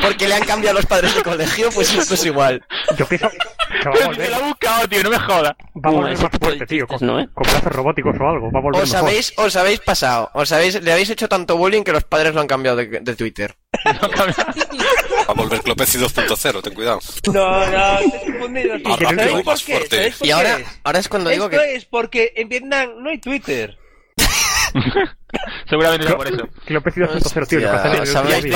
porque le han cambiado los padres de colegio, pues esto es igual. Yo pienso que va a volver. lo ha buscado, tío, no me jodas. Va a volver más fuerte, tío. Con, chistes, ¿no, eh? con brazos robóticos o algo. Va a volver Os mejor. habéis, os habéis pasado, os habéis, le habéis hecho tanto bullying que los padres lo han cambiado de, de Twitter. Va a volver Clopeci 2.0, ten cuidado. No, no, estáis confundidos. Ah, ¿Sabéis por más qué? fuerte. ¿Sabéis por Y ahora, es? ahora es cuando digo Esto que... es porque en Vietnam no hay Twitter. Seguramente era por eso. Clopeci 2.0, tío. No, os habéis-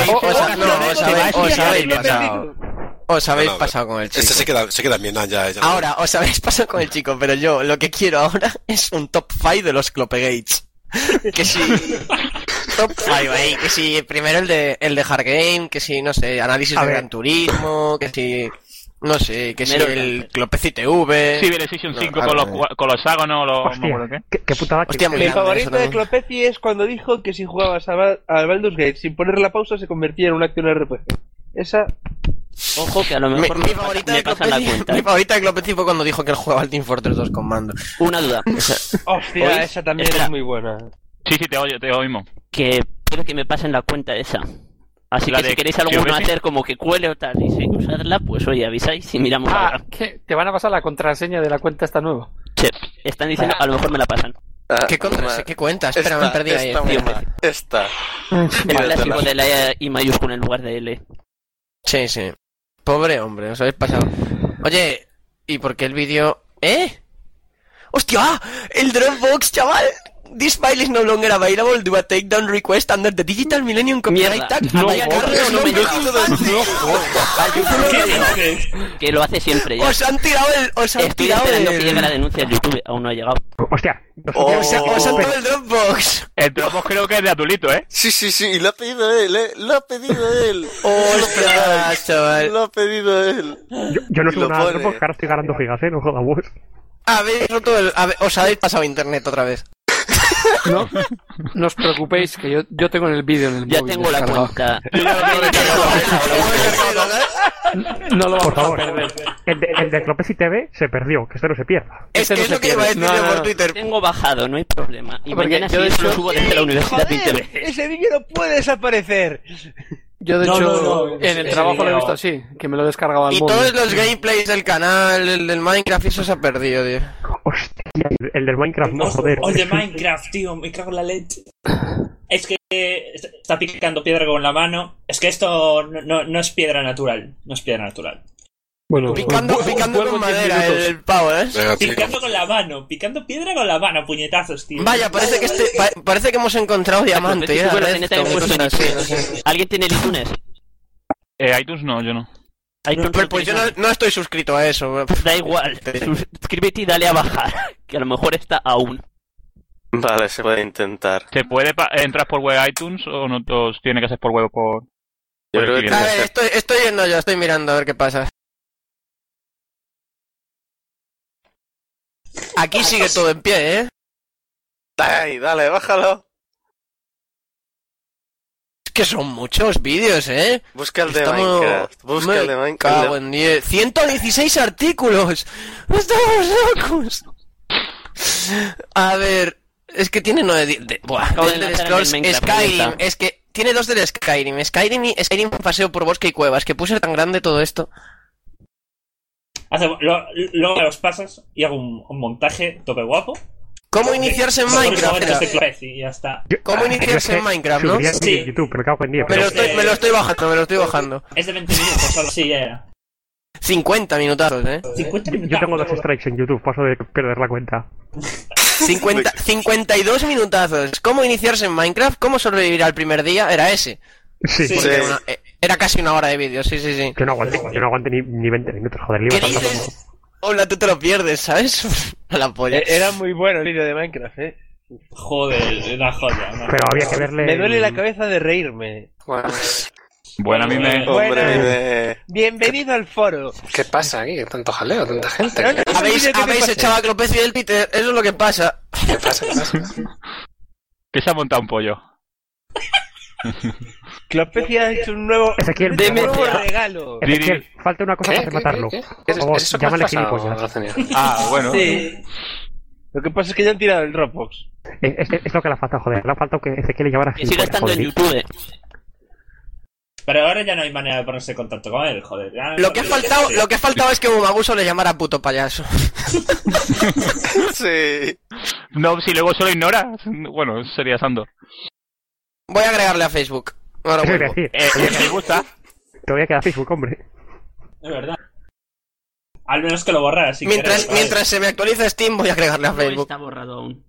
pasado. Os habéis No, no, pasado con el chico. Este se queda, se queda en Vietnam ya. ya Ahora, os habéis pasado con el chico, pero yo lo que quiero ahora es un top 5 de los Clopegates. Que si. Top 5 ahí, que si primero el de, el de Hard Game, que si, no sé, análisis A de ver. Gran Turismo, que si. No sé, que si el Clopeci TV. Civilization No, 5 a con los, con los hexágonos, los. no me Hostia, acuerdo qué. qué, qué putada que Hostia, que- muy Mi favorito de. Clopeci es cuando dijo que si jugabas a Ba- al Baldur's Gate sin poner la pausa se convertía en una acción RPG. Esa. Ojo que a lo Mi, mejor mi me, favorita me pasan la Clopeci, cuenta. mi ¿eh? favorita de Clopeci fue cuando dijo que él jugaba al Team Fortress 2 con mando. Una duda, Hostia, ¿Oís? esa también Espera. es muy buena. Sí, sí, te oyo, te oímos. que quiero que me pasen la cuenta esa. Así ¿La que de si queréis alguno hacer como que cuele o tal y si usarla, pues oye, avisáis y miramos Ah, ahora. ¿qué? ¿Te van a pasar la contraseña de la cuenta esta nueva? Sí, están diciendo, a lo mejor me la pasan. Ah, ¿Qué contra? Uma, ¿Qué cuenta? Espera, me esta- perdí ahí. esta, tío. Esta. Clásico de la I mayúscula en lugar de L. Sí, sí. Pobre hombre, os habéis pasado. Oye, ¿y por qué el vídeo... ¿Eh? ¡Hostia! ¡El Dropbox, chaval! This file is no longer available. Do a takedown request under the Digital Millennium Copyright. Act. No, Carlos, no me no Que lo hace siempre ya. Os han tirado el... Os han Estoy tirado esperando que el... llegue la denuncia en YouTube, aún no ha llegado. Hostia. Oh. Os, han- pero- tirado el Dropbox. El Dropbox creo que es de Atulito, ¿eh? Sí, sí, sí, y lo ha pedido él, ¿eh? Lo ha pedido él. Ostras, chaval. Lo ha pedido él. Yo, yo no lo nada de. Dropbox, que ahora estoy ganando gigas, eh. No jodamos. Habéis roto el... habe- Os habéis pasado internet otra vez. No, no os preocupéis, que yo, yo tengo en el vídeo en el Ya móvil tengo la cuenta. No lo Por vamos a favor. perder. El de, el de Clopeci TV se perdió. Que esto no se pierda. Es Este que no es se lo que iba a pierde. decir No, yo no, por no. Twitter. Tengo bajado, no hay problema. Y Porque mañana yo, sí de lo hecho- subo desde la universidad 20 Joder, ese vídeo no puede desaparecer. Yo, de No, hecho, no, no, en el trabajo lo he visto así, que me lo he descargado al Y móvil. todos los gameplays del canal, el del Minecraft, eso se ha perdido, tío. Hostia, el del Minecraft, no, joder. Oye, Minecraft, tío, me cago en la leche. Es que está picando piedra con la mano. Es que esto no, no- no es piedra natural. No es piedra natural. Bueno, Picando, picando con madera el, el pavo, ¿eh? Venga. Picando con la mano, picando piedra con la mano, puñetazos, tío. Vaya, parece que este, pa- parece que hemos encontrado diamante, ¿eh? ¿Alguien tiene el iTunes? Eh, iTunes no, yo no. iTunes Pues, pues yo no, no estoy suscrito a eso. Da igual. Suscríbete y dale a bajar. Que a lo mejor está aún. Vale, se puede intentar. ¿Se puede entrar por web iTunes o no todos tiene que ser por web por.? Yo por creo el que A ver, estoy, estoy viendo yo, estoy mirando a ver qué pasa. Aquí sigue todo en pie, ¿eh? Dale dale, bájalo. Que son muchos vídeos, ¿eh? Busca el de Estamos- Minecraft. Busca Me el de Minecraft. cago en 10. 116 artículos. Estamos locos. A ver, es que tiene nueve. de- buah, de Scrolls, Skyrim. Es que tiene dos del Skyrim. Skyrim y Skyrim paseo por bosque y cuevas. Que puse tan grande todo esto. Hace- lo- luego me los pasas y hago un, un montaje tope guapo. ¿Cómo iniciarse en Minecraft? ¿Cómo iniciarse en Minecraft, no? Sí. YouTube, pero me cago en día. Me lo, estoy, me lo estoy bajando, me lo estoy bajando. Es de 20 minutos solo. Sí, ya era. 50 minutazos, ¿eh? 50 minutos. Yo tengo dos strikes en YouTube, paso de perder la cuenta. 50, 52 minutazos. ¿Cómo iniciarse en Minecraft? ¿Cómo sobrevivir al primer día? Era ese. Sí, Porque era, una- eh, era casi una hora de vídeo, sí, sí, sí. Yo no aguanté, yo no aguanté ni, ni 20 minutos, joder, ¿Qué tanto dices? Hola, tú te lo pierdes, ¿sabes? A la polla. Eh, Era muy bueno el vídeo de Minecraft, eh. Joder, una joya. una Pero joya. había que verle. Me duele la cabeza de reírme. Bueno, a mí me... Bueno. Bienvenido al foro. ¿Qué pasa aquí? Tanto jaleo, tanta gente. No, no, no, Habéis, echado a Clopeci del Peter, eso es lo que pasa. ¿Qué pasa? ¿Qué pasa? Que se ha montado un pollo. Clopeci ha hecho un nuevo, Ezequiel, un nuevo regalo. Ezequiel, falta una cosa ¿Qué? para matarlo. ¿Qué? ¿Qué? Por ¿Es, favor, es eso que has llámale gilipollas. Ah, bueno. Sí. Lo que pasa es que ya han tirado el Dropbox. Es, es- es lo que le ha faltado, joder. Le ha faltado que Ezequiel le llamara Que siga gilipollas, estando en. YouTube. Pero ahora ya no hay manera de ponerse en contacto con él, joder. Ya Lo que ha faltado, lo que ha faltado es que Bumabuso le llamara puto payaso. Sí. No, si luego solo ignora, bueno, sería Sandor. Voy a agregarle a Facebook. Ahora vuelvo. Eh, que me gusta. Te voy a quedar Facebook, hombre. Es verdad. Al menos que lo borrara, si Mientras, mientras se me actualiza Steam, voy a agregarle a No Facebook. está borrado aún.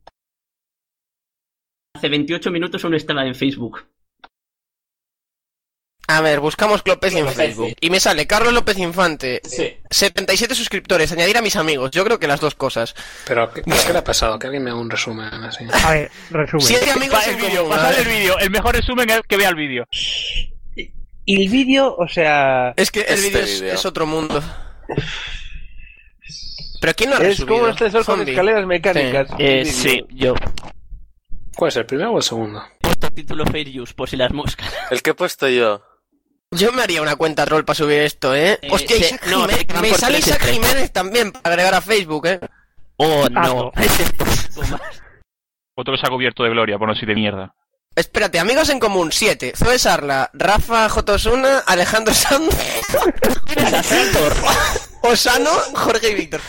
Hace 28 minutos aún estaba en Facebook. A ver, buscamos Clopeci en. Facebook. Y me sale Carlos López Infante. Sí. 77 suscriptores, añadir a mis amigos. Yo creo que las dos cosas. Pero, ¿qué, ¿qué le ha pasado? Que alguien me haga un resumen así. A ver, resumen. Siete amigos el vídeo, el vídeo. El mejor resumen es que vea el vídeo. Y el vídeo, o sea, Es que el Este vídeo es, otro mundo. Pero ¿quién lo ha es como un ascensor con escaleras mecánicas. Eh, sí, yo. ¿Cuál es el primero o el segundo? He puesto título Fair Use, por si las moscas. El que he puesto yo. Yo me haría una cuenta troll para subir esto, ¿eh? Eh, Hostia, se- Isaac no, Jiménez. Me sale Isaac. Jiménez también para agregar a Facebook, ¿eh? Oh, Ah, no. Otro que se ha cubierto de gloria, por no decir de mierda. Espérate, amigos en común, 7. Zoe Sarla, Rafa Jotosuna, Alejandro Sanz, Osano, Jorge y Víctor.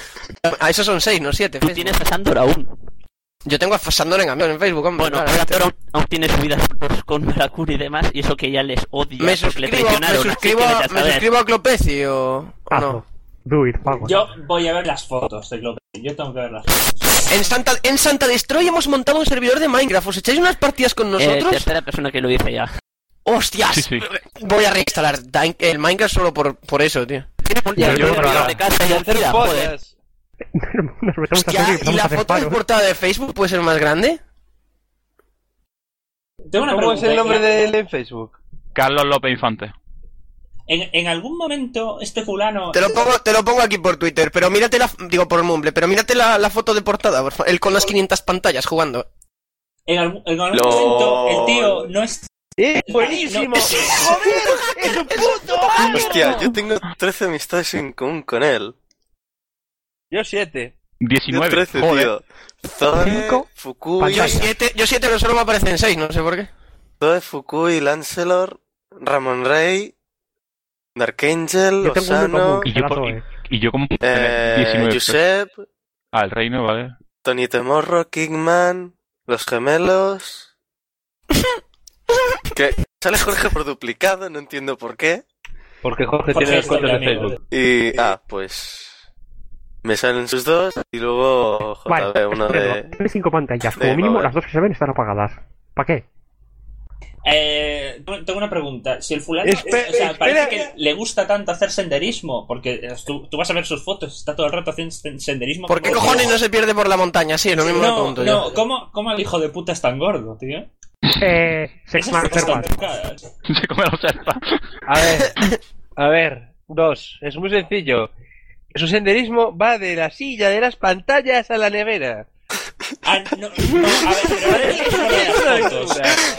Ah, esos son 6, no 7. Tú tienes a Sandor aún. Yo tengo a Sandor en camión en Facebook, hombre. Bueno, claro. ahora pero aún, aún tiene subidas fotos con Meracur y demás, y eso que ya les odia me suscribo, me suscribo, a- me suscribo Clopeci o, no. Do it, pago. Yo voy a ver las fotos de Clopeci. Yo tengo que ver las fotos. En Santa, en Santa Destroy hemos montado un servidor de Minecraft. ¿Os echáis unas partidas con Eh, nosotros? tercera persona que lo dice ya. ¡Hostias! Sí, sí. Voy a reinstalar el Minecraft solo por, por eso, tío. Ya, yo- Yo de casa y Hacer joder. Nos metemos Hostia, ¿y a la hacer foto de paros. portada de Facebook puede ser más grande? Tengo una ¿Cómo es pregunta. el nombre ¿En- de él en Facebook? Carlos López Infante. En, en algún momento este fulano... Te lo pongo, te lo pongo aquí por Twitter, pero mírate la, digo por Mumble, pero mírate la, la foto de portada, por favor. Él con las 500 pantallas jugando. En algún, en algún momento el tío no es... ¡Eh, buenísimo! No, ¡Joder! ¡Es un puto! Hostia, yo tengo 13 amistades en común con él. Yo siete. Yo 19. 13, Joder. tío. Zoe, Cinco. Fukui, Yo siete, yo siete, pero solo me aparecen seis, no sé por qué. Zoe, Fukui, Lancelor, Ramon Rey, Dark Angel, Yo tengo uno en Osano, común, Y yo, por- y, y yo como... eh, 19. Josep, Ah, el reino, vale. Tony Temorro, Kingman, Los Gemelos. que sale Jorge por duplicado, no entiendo por qué. Porque Jorge Jorge tiene las es cuentas de doble amigo. Facebook. Y, ah, pues. Me salen sus dos y luego JB, Vale, uno de. Tiene cinco pantallas. Como mínimo, las dos que se ven están apagadas. ¿Para qué? Eh, tengo una pregunta. Si el fulano... Espe- o sea, parece que le gusta tanto hacer senderismo, porque tú, tú vas a ver sus fotos, está todo el rato haciendo sen- senderismo. ¿Por qué ¿Cómo- cojones no se pierde por la montaña? Sí, lo mismo me No, pregunto no, yo. ¿cómo, ¿cómo el hijo de puta es tan gordo, tío? Eh, tan caras. Se come los serpa. A ver, a ver, dos. Es muy sencillo. Su senderismo va de la silla de las pantallas a la nevera. Ah, no, no, a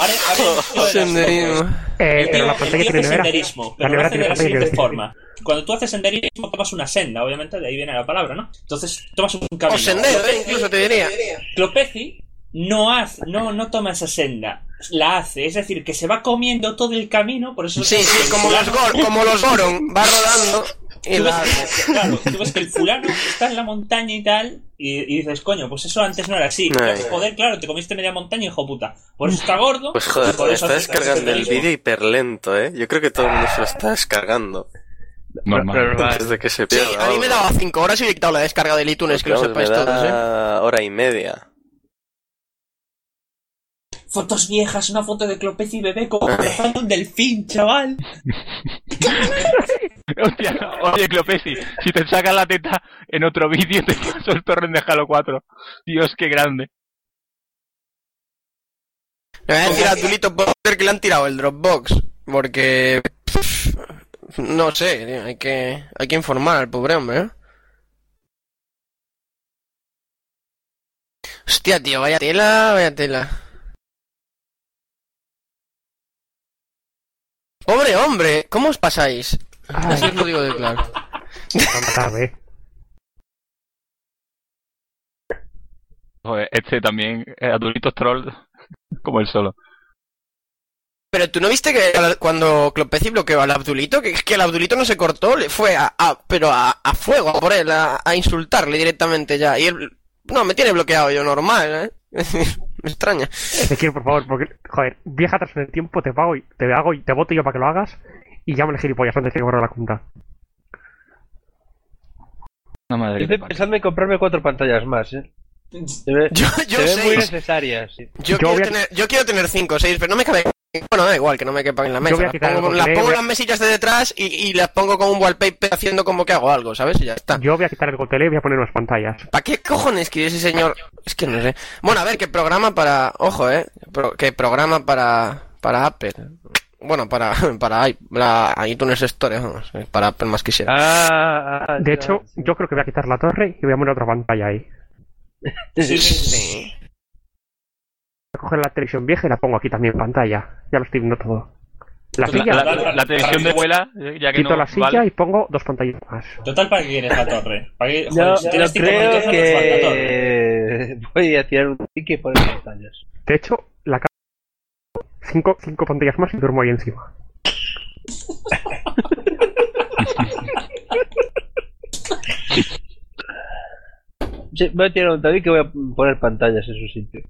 ver, pero Senderismo. Eh, pero la pantalla tiene nevera. senderismo, pero nevera tiene pantalla, forma. Cuando tú haces senderismo, tomas una senda, obviamente, de ahí viene la palabra, ¿no? Entonces, tomas un camino. O sendero, eh, incluso te diría. Clopeci no hace, no, no toma esa senda, la hace, es decir, que se va comiendo todo el camino, por eso Sí, que sí, como los, gor, como los Goron, va rodando y Tú la ves, que, claro, tú ves que el fulano está en la montaña y tal, Y, y dices, coño, pues eso antes no era así. Ay. Joder, claro, te comiste media montaña, hijo puta. Por eso está gordo. Pues joder, por eso está descargando el vídeo hiperlento, ¿eh? Yo creo que todo el mundo se lo está descargando. Normal. Antes de que se Sí, a mí me daba 5 horas y he quitado la descarga del iTunes, que lo sepáis todos, ¿eh? hora y media. Fotos viejas, una foto de Clopez y bebé como abrazando un delfín, chaval. Hostia, oye, Clopesi, si te sacas la teta en otro vídeo, te paso el torrent de Halo 4. Dios, qué grande. Le voy a decir a Tulito Potter que le han tirado el Dropbox. Porque. pff, No sé, tío, hay que, hay que informar al pobre hombre, ¿eh? Hostia, tío, vaya tela, vaya tela. Pobre hombre, ¿cómo os pasáis? Así os lo digo de claro. tarde. Joder, este también, eh, adultos troll, como el solo. Pero tú no viste que cuando Clopeci bloqueó al Abdulito, que, que el Abdulito no se cortó, le fue a, a- pero a, a fuego a por él, a, a insultarle directamente ya. Y él, no, me tiene bloqueado yo normal, ¿eh? Me extraña. Te quiero, por favor, porque, joder, viaja atrás en el tiempo, te pago y te hago y te voto yo para que lo hagas y llama el gilipollas antes de que borre la cuenta. No madre Yo estoy pensando en comprarme cuatro pantallas más, ¿eh? Se ve, Yo, yo se ven muy necesarias. sí. Yo, quiero tener, yo quiero tener cinco o seis, pero no me cabe. Bueno, da igual que no me quepan en la Yo voy mesa. a Las quitar pongo, las pongo las mesillas de detrás y, y las pongo con un wallpaper haciendo como que hago algo, ¿sabes? Y ya está. Yo voy a quitar el gotelé y voy a poner unas pantallas. ¿Para qué cojones quiere ese señor? Es que no sé. Bueno, a ver, ¿qué programa para... Ojo, ¿eh? Pro- ¿Qué programa para... para Apple? Bueno, para... para iTunes Store, vamos. eh, Para Apple más quisiera. Ah, ah, De hecho, yo creo que voy a quitar la torre y voy a poner otra pantalla ahí. Sí, sí, coger la televisión vieja y la pongo aquí también en pantalla. Ya lo estoy viendo todo. La La, silla, la- la- la televisión de ya que quito no la silla vale. y pongo dos pantallas más. Total, ¿para qué quieres la torre? ¿Para qué? Yo, Joder, si yo tienes cinco creo minutos, no que voy a tirar un ticket y poner pantallas. De hecho, la ca- cinco, cinco pantallas más y duermo ahí encima. Voy a tirar un tabique y voy a poner pantallas en su sitio.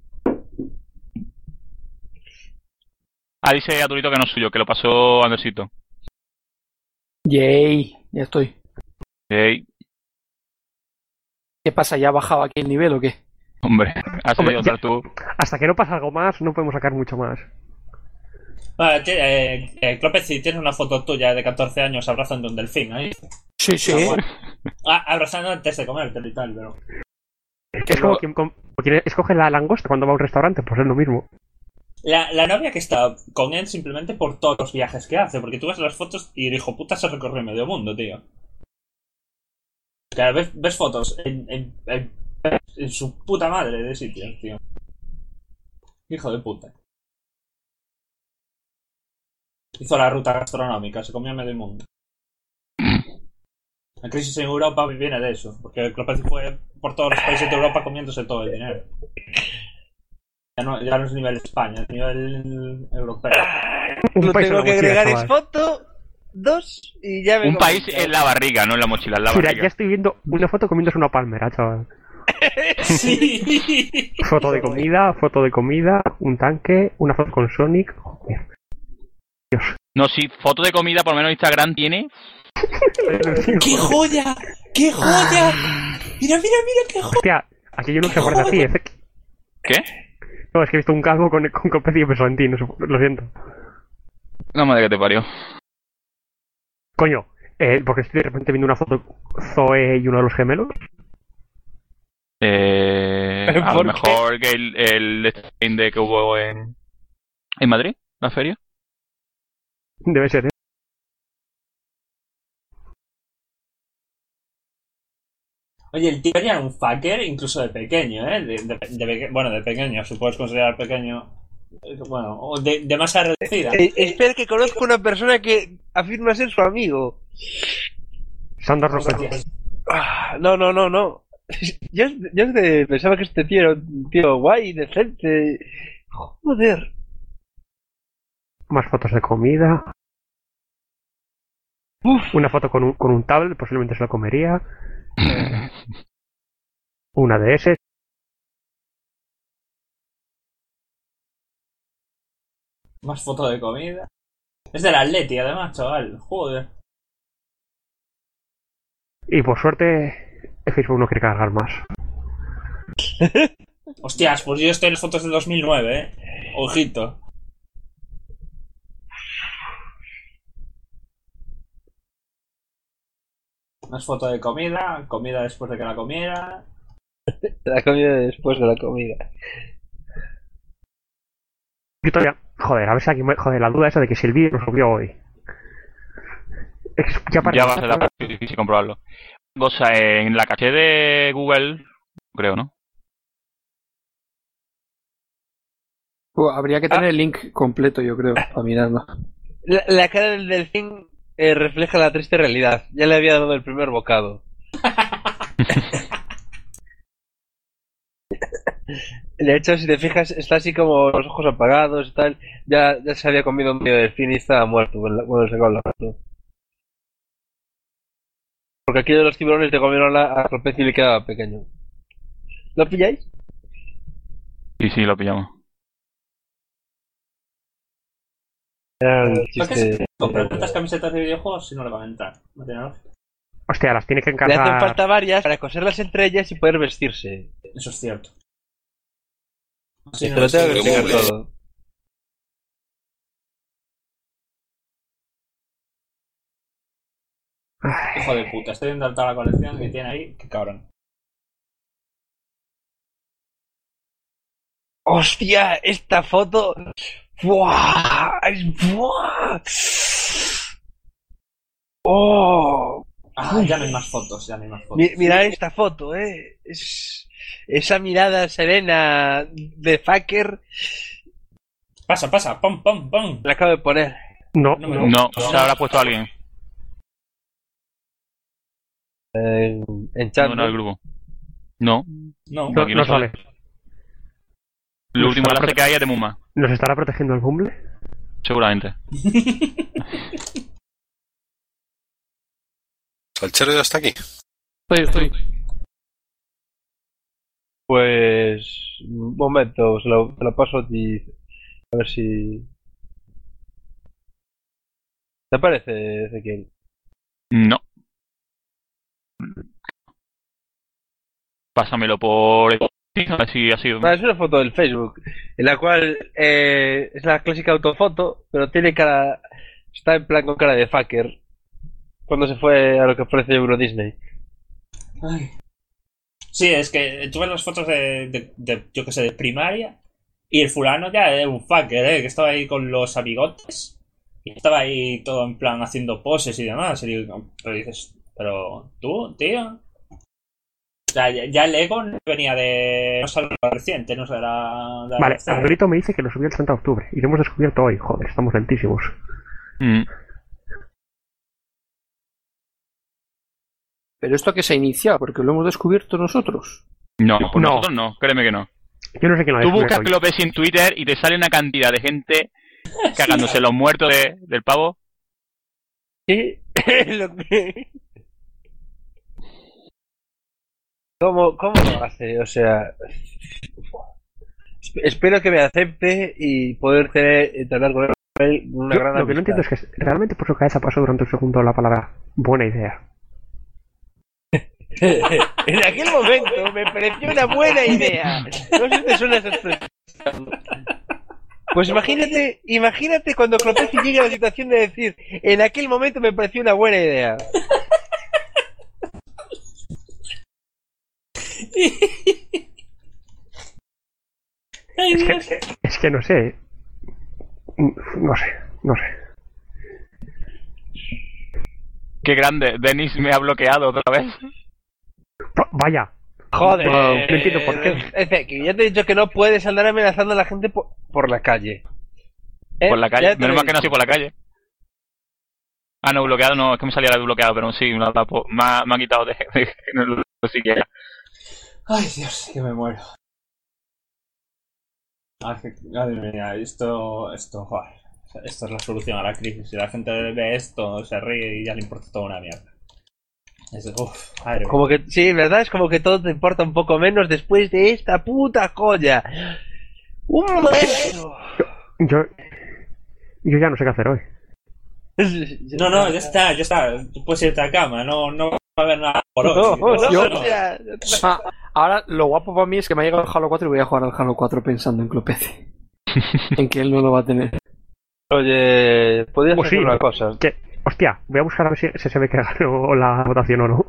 Ah, dice Adulito que no es suyo, que lo pasó Andersito. Yay, ya estoy. Ey, ¿Qué pasa? ¿Ya ha bajado aquí el nivel o qué? hombre, has Hombre, ya- tú. Hasta que no pasa algo más, no podemos sacar mucho más. Vale, ti- eh, eh, Clopez, si tienes una foto tuya de 14 años abrazando un delfín ahí. Sí, sí. Ah, bueno. Ah, abrazando antes de comértelo y tal, pero. Es como quien com- quien escoge la langosta cuando va a un restaurante, pues es lo mismo. La, la novia que está con él simplemente por todos los viajes que hace, porque tú ves las fotos y el hijo puta se recorre medio mundo, tío. Claro, ves, ves fotos en, en, en, su puta madre de sitios, tío. Hijo de puta. Hizo la ruta gastronómica, se comió medio mundo. La crisis en Europa viene de eso, porque Clopez fue por todos los países de Europa comiéndose todo el dinero. Ya no, ya no es nivel España, es nivel europeo. Un Lo tengo que agregar es foto, dos y ya me Un país en la barriga, no en la mochila, en la Mira, ya estoy viendo una foto comiéndose una palmera, chaval. Sí. Foto de comida, foto de comida, un tanque, una foto con Sonic. Joder. No, si foto de comida, por lo menos Instagram tiene. ¡Qué joya! ¡Qué joya! Mira, mira, mira, qué joya. Hostia, aquí yo no se acuerda así, ¿Qué? No, es que he visto un calvo con, con Copec y pensó en ti, no lo siento. No madre que te parió. Coño, eh, porque estoy de repente viendo una foto Zoe y uno de los gemelos. Eh, a lo mejor que el, el stream de que hubo en, en Madrid, la feria. Debe ser, ¿eh? Oye, el tío era un fucker incluso de pequeño, ¿eh? De, de- de bueno, de pequeño, si puedes considerar pequeño. eh, Bueno, o de, de masa reducida. Eh, espera que conozco una persona que afirma ser su amigo. Sandra Rosario. Ah, no, no, no, no. Yo, yo de- pensaba que este tío era un tío guay, decente. Joder. Más fotos de comida. Una foto con un, con un tablet, posiblemente se lo comería. Una de. Más foto de comida. Es del Atleti, además, chaval. Joder. Y por suerte, Facebook no quiere cargar más. Hostias, pues yo estoy en las fotos del 2009, eh. Ojito. Más foto de comida, comida después de que la comiera. La comida después de la comida. Yo todavía. Joder, a ver si aquí me. Joder, la duda esa de que si el vídeo lo subió hoy. Es- ya para Ya va a ser la- difícil comprobarlo. Cosa, en la caché de Google, creo, ¿no? Uh, habría que tener el link completo, yo creo, para mirarlo. La, la cara del delfín eh, refleja la triste realidad. Ya le había dado el primer bocado. De hecho, si te fijas, está así como los ojos apagados y tal. Ya, ya se había comido un medio delfín y estaba muerto cuando sacaron la foto. Porque aquí de los tiburones te comieron la, a pez y le quedaba pequeño. ¿Lo pilláis? Sí, sí, lo pillamos. Era el ¿Por qué chiste. se compran tantas camisetas de videojuegos si no le van a entrar? No tiene lógica. Hostia, las tiene que Le hacen encargar. falta varias para coserlas entre ellas y poder vestirse. Eso es cierto. Sí, no te lo tengo que todo. Hijo de puta, estoy viendo toda la colección que tiene ahí. Qué cabrón. ¡Hostia! Esta foto. ¡Buah! Es- ¡Buah! ¡Oh! Ah, ya no hay más fotos, ya no hay más fotos. Mi- mirad esta foto, ¿eh? Es, esa mirada serena de fucker. Pasa, pasa, pom, pom, pom. La acabo de poner. No, No, no. No, se habrá puesto alguien. En, en chat. No, no, el grupo. No. No. No, Aquí no no sale. sale. Último está enlace que hay es de Muma, ¿Nos estará protegiendo el Bumble? seguramente. ¿Salchero ya está aquí? Estoy, estoy. Pues. Un momento, se lo, se lo paso a ti. A ver si. ¿Te parece, Ezequiel? No. Pásamelo por... Sí, a ver si ha sido... Ah, es una foto del Facebook, en la cual eh, es la clásica autofoto, pero tiene cara. Está en plan con cara de fucker. Cuando se fue a lo que ofrece Euro Disney. Ay. Sí, es que tú ves las fotos de, de, de, yo que sé, de primaria y el fulano ya es un fucker, ¿eh? Que estaba ahí con los amigotes y estaba ahí todo en plan haciendo poses y demás. Y digo, pero dices, pero tú, tío. O sea, ya, el ego no venía de... No es algo reciente, no será... de Vale, Alberito me dice que lo subió el 30 de octubre y lo hemos descubierto hoy. Joder, estamos lentísimos. Mm. Pero esto que se ha iniciado, porque lo hemos descubierto nosotros. No, por No. nosotros no, créeme que no. Yo no sé quién lo Tú buscas que lo ves en Twitter y te sale una cantidad de gente cagándose los muertos de- del pavo. ¿Qué? Lo que- ¿Cómo, ¿Cómo lo hace? O sea. esp- Espero que me acepte y poder tener, entablar con él una Yo gran lo que no entiendo es que realmente por su cabeza pasó durante un segundo la palabra buena idea. en aquel momento me pareció una buena idea. No sé si te suena. Pues imagínate, imagínate cuando Clopeci llegue a la situación de decir, en aquel momento me pareció una buena idea. Ay, Es Dios. que, es que no sé. No sé, no sé. Qué grande. Denis me ha bloqueado otra vez. Va- Vaya. Joder, No, no entiendo por qué. Es decir, que ya te he dicho que no puedes andar amenazando a la gente por, por la calle. ¿Eh? Por la calle. Menos mal que no estoy por la calle. Ah, no, bloqueado no, es que me salía la bloqueado, pero sí, me, ha, me ha quitado de, de, lo siquiera. Ay, Dios, que me muero. Madre mía, esto, esto, esto es la solución a la crisis. Si la gente ve esto, se ríe y ya le importa toda una mierda. Como que, sí, ¿verdad? Es como que todo te importa un poco menos después de esta puta joya. Un. Yo, yo ya no sé qué hacer hoy. No, no, ya está, ya está. Tú puedes irte a cama, no, no va a haber nada por hoy. Yo- Ah, ahora, lo guapo para mí es que me ha llegado el Halo 4 y voy a jugar al Halo 4 pensando en Clopece. en que él no lo va a tener. Oye, podrías Pues hacer sí, una cosa. Que, hostia, voy a buscar a ver si, si se ve que ganó la votación o no.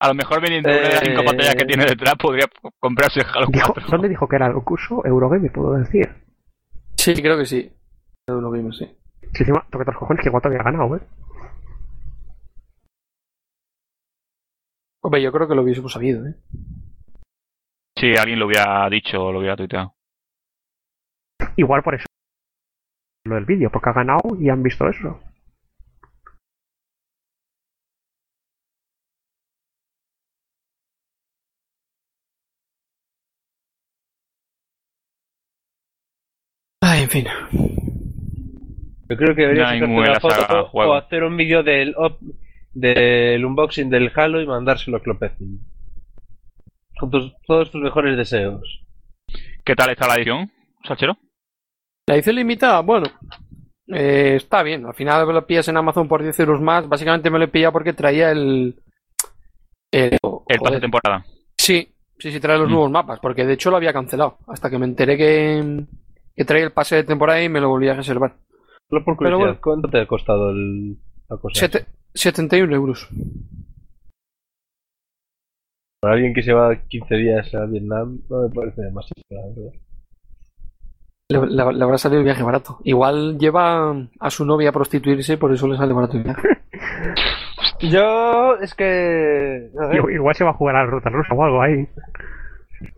A lo mejor viniendo de una de las cinco Eh, pantallas que tiene detrás, podría comprarse el Halo Dijo, 4. ¿Dónde dijo que era el curso? Eurogame, puedo decir. Sí, creo que sí. Vimos, sí. Si encima, toque los cojones que cuánto había ganado, ¿eh? Hombre, yo creo que lo hubiésemos sabido, ¿eh? Sí, alguien lo hubiera dicho o lo hubiera tuiteado. Igual por eso. Lo del vídeo, porque ha ganado y han visto eso. Ay, en fin. Yo creo que deberías No una saga foto o hacer un vídeo del, del unboxing del Halo y mandárselo a Clopecin. Con tus- todos tus mejores deseos. ¿Qué tal está la edición, Salchero? La edición limitada, bueno, eh, está bien. Al final me lo pillas en Amazon por 10 euros más. Básicamente me lo he pillado porque traía el. El, pase de temporada. Sí, sí, sí, trae los Mm. nuevos mapas. Porque de hecho lo había cancelado. Hasta que me enteré que, que traía el pase de temporada y me lo volví a reservar. Solo por Pero curiosidad, bueno. ¿cuánto te ha costado el, la cosa? Sete- 71 euros. Para alguien que se va 15 días a Vietnam, no me parece demasiado, la verdad. Le, habrá salido el viaje barato. Igual lleva a su novia a prostituirse, por eso le sale barato el viaje. Yo, es que. igual se va a jugar a la ruta rusa o algo ahí.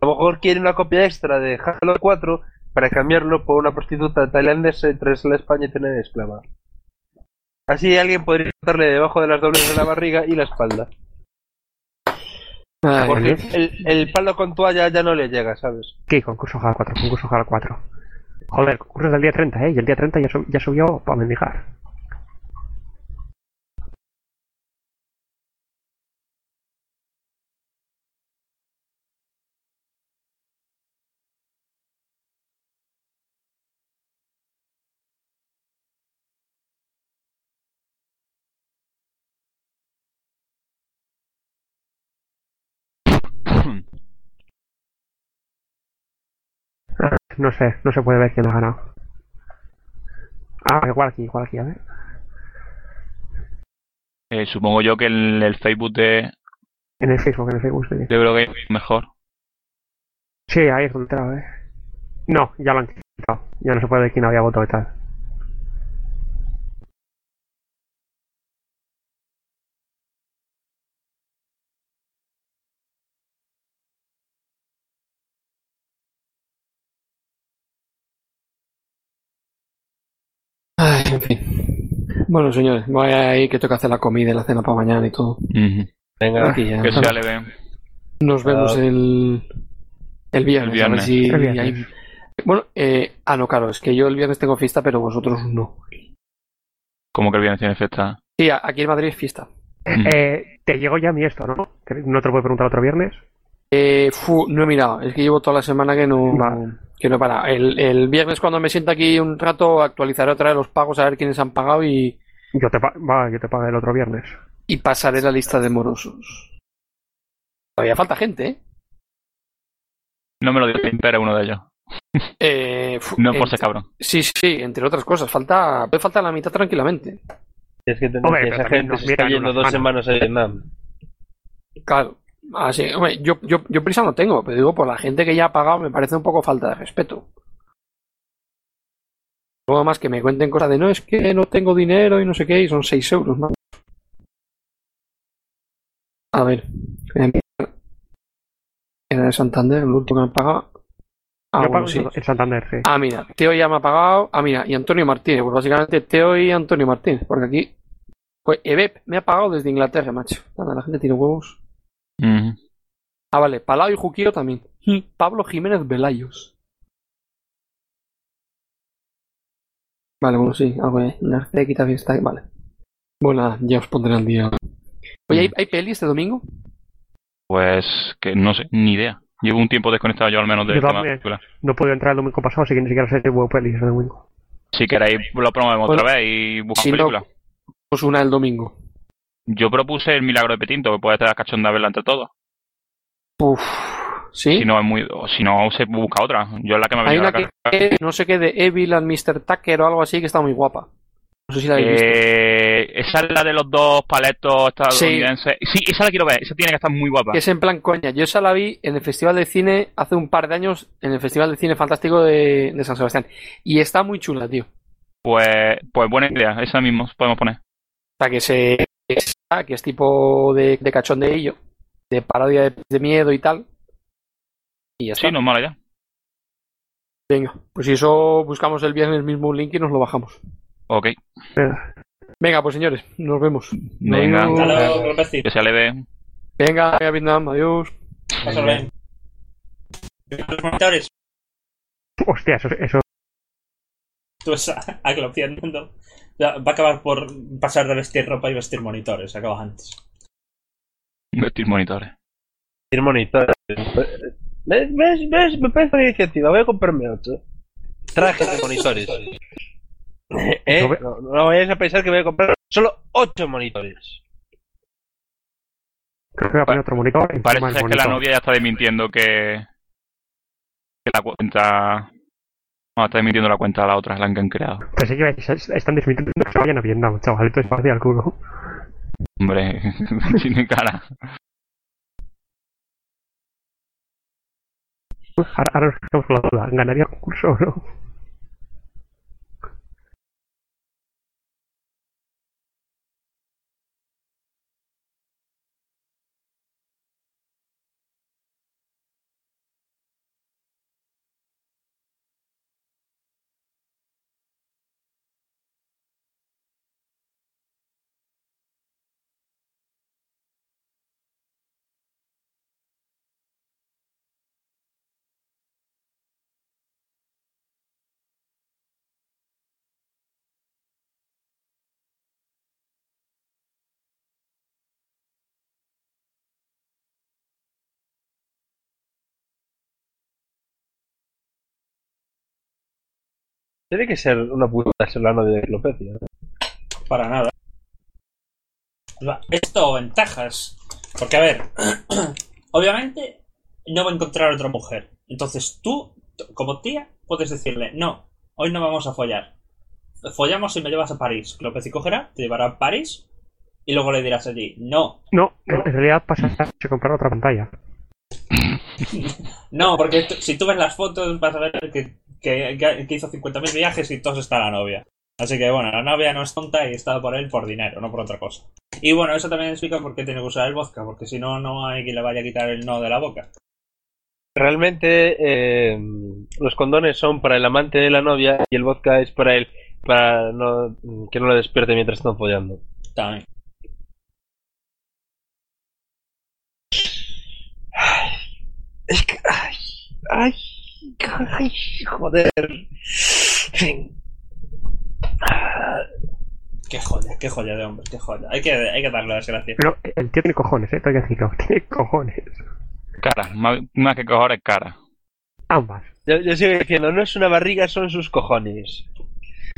a lo mejor quiere una copia extra de Halo 4 para cambiarlo por una prostituta tailandesa y traerse a España y tener esclava. Así alguien podría darle debajo de las dobles de la barriga y la espalda. Ay, Porque el, el palo con toalla ya no le llega, ¿sabes? ¿Qué? Concurso Halo 4, concurso Halo 4. Joder, concurso del día 30, ¿eh? Y el día 30 ya, sub- ya subió para mendigar. Ah, No sé, no se puede ver quién ha ganado. Ah, igual aquí, igual aquí, a ver. Eh, supongo yo que el, el Facebook de, En el Facebook, en el Facebook, sí. de Eurogame es mejor. Sí, ahí es donde entraba, eh. No, ya lo han quitado. Ya no se puede ver quién había votado y tal. Ay, en fin. Bueno, señores, voy ahí que toca hacer la comida y la cena para mañana y todo. Venga, Aquí ya. Que sea leve. Nos vemos el, el viernes. El A ver viernes. si El viernes. hay- Bueno, eh, ah, no, claro, es que yo el viernes tengo fiesta, pero vosotros no. Como que el viernes tiene fiesta. Sí, a- aquí en Madrid es fiesta. Eh, te llegó ya a mí esto, ¿no? Que No te lo puedo preguntar otro viernes. Eh, fu, no he mirado, es que llevo toda la semana que no, que no he parado. El, el viernes cuando me sienta aquí un rato actualizaré otra vez los pagos a ver quiénes han pagado y, Yo te, va, yo te pago el otro viernes. y pasaré la lista de morosos. Todavía falta gente, ¿eh? No me lo dio Impera uno de ellos. Eh, fu- No por ser cabrón. Sí, sí, entre otras cosas. Falta, puede faltar la mitad tranquilamente. Es que, Hombre, que esa gente se está yendo dos semanas a Vietnam. Claro. Así, hombre, yo, yo, yo prisa no tengo, pero digo, por la gente que ya ha pagado me parece un poco falta de respeto. Luego más que me cuenten cosas de no, es que no tengo dinero y no sé qué, y son 6 euros más. A ver. Era de Santander, el último que me han pagado. Ah, yo bueno, sí. en Santander, sí. Ah, mira, Teo ya me ha pagado. Ah, mira, y Antonio Martínez. Pues básicamente Teo y Antonio Martínez. Porque aquí. Pues Ebep me ha pagado desde Inglaterra, macho. Nada, la gente tiene huevos. Ah, vale, Palau y Juquillo también. Pablo Jiménez Velayos. Vale, bueno, sí, algo de Narcea quita fiesta. Vale. Bueno, nada, ya os pondré al día Oye, ¿hay, hay peli este domingo? Pues que no sé, ni idea. Llevo un tiempo desconectado yo al menos también. de películas. No puedo entrar el domingo pasado, así que ni siquiera sé si hubo pelis el domingo. Si queréis lo promovemos Bueno, otra vez y buscamos si no- películas. Pues una el domingo. Yo propuse el milagro de Petinto, que puede estar cachonda verla entre todos. Uf, ¿sí? Si no es muy, si no se busca otra. Yo es la que me ha venido a una la que, que no sé qué de Evil and Mr. Tucker o algo así que está muy guapa. No sé si la habéis visto. Eh, esa es la de los dos paletos estadounidenses. Sí. esa la quiero ver. Esa tiene que estar muy guapa. Es en plan coña. Yo esa la vi en el Festival de Cine hace un par de años, en el Festival de Cine Fantástico de, de San Sebastián. Y está muy chula, tío. Pues, pues buena idea. Esa mismo podemos poner. O sea, que se esa, que es tipo de, de cachondeillo, de parodia de, de miedo y tal. Y ya Sí, está. no es mala ya. Venga, pues si eso buscamos el viernes mismo un link y nos lo bajamos. Ok. Venga, pues señores, nos vemos. Venga. Que se leve. Venga, venga, Vietnam, adiós. Pásalo bien. Los monitores. Hostia, eso, eso Tú ves Va a acabar por pasar de vestir ropa y vestir monitores. Acabas antes. Vestir monitores. Ir monitor. ¿Ves? ¿Ves? ¿Ves? Me parece una iniciativa. Voy a comprarme otro. Traje de monitores. ¿Eh? No, no vayáis a pensar que voy a comprar solo 8 monitores. creo que voy a poner otro monitor Parece que monitor. la novia ya está desmintiendo que, que la cuenta. No, está desmintiendo la cuenta a la otra, la que han creado. Decir, "Se- están desmintiendo que se vayan a Vietnam, chaval. Esto es fácil al culo. Hombre, tiene cara. Ahora, ahora nos quedamos con la duda. ¿Ganaría el concurso o no? Tiene que ser una puta ser la novia de Clopecia. ¿no? Para nada. Esto ventajas. Porque, a ver, obviamente no va a encontrar otra mujer. Entonces tú, como tía, puedes decirle, no, hoy no vamos a follar. Follamos y me llevas a París. Clopeci cogerá, te llevará a París y luego le dirás allí, no, No, en en realidad pasa a comprar otra pantalla. no, porque si tú ves las fotos vas a ver que, que, que hizo 50.000 viajes y todos está la novia. Así que bueno, la novia no es tonta y está por él por dinero, no por otra cosa. Y bueno, eso también explica por qué tiene que usar el vodka, porque si no, no hay quien le vaya a quitar el no de la boca. Realmente eh, los condones son para el amante de la novia y el vodka es para él, para no, que no le despierte mientras están follando. También. Es que... Ay, ay, ay, joder. Qué joya, qué joya de hombre, qué joya. Hay que, hay que darle las gracias. Pero el tío tiene cojones, ¿eh? Tengo que decirlo. Tiene cojones. Cara, más, más que cojones, cara. Ambas. Yo, yo sigo diciendo, no es una barriga, son sus cojones.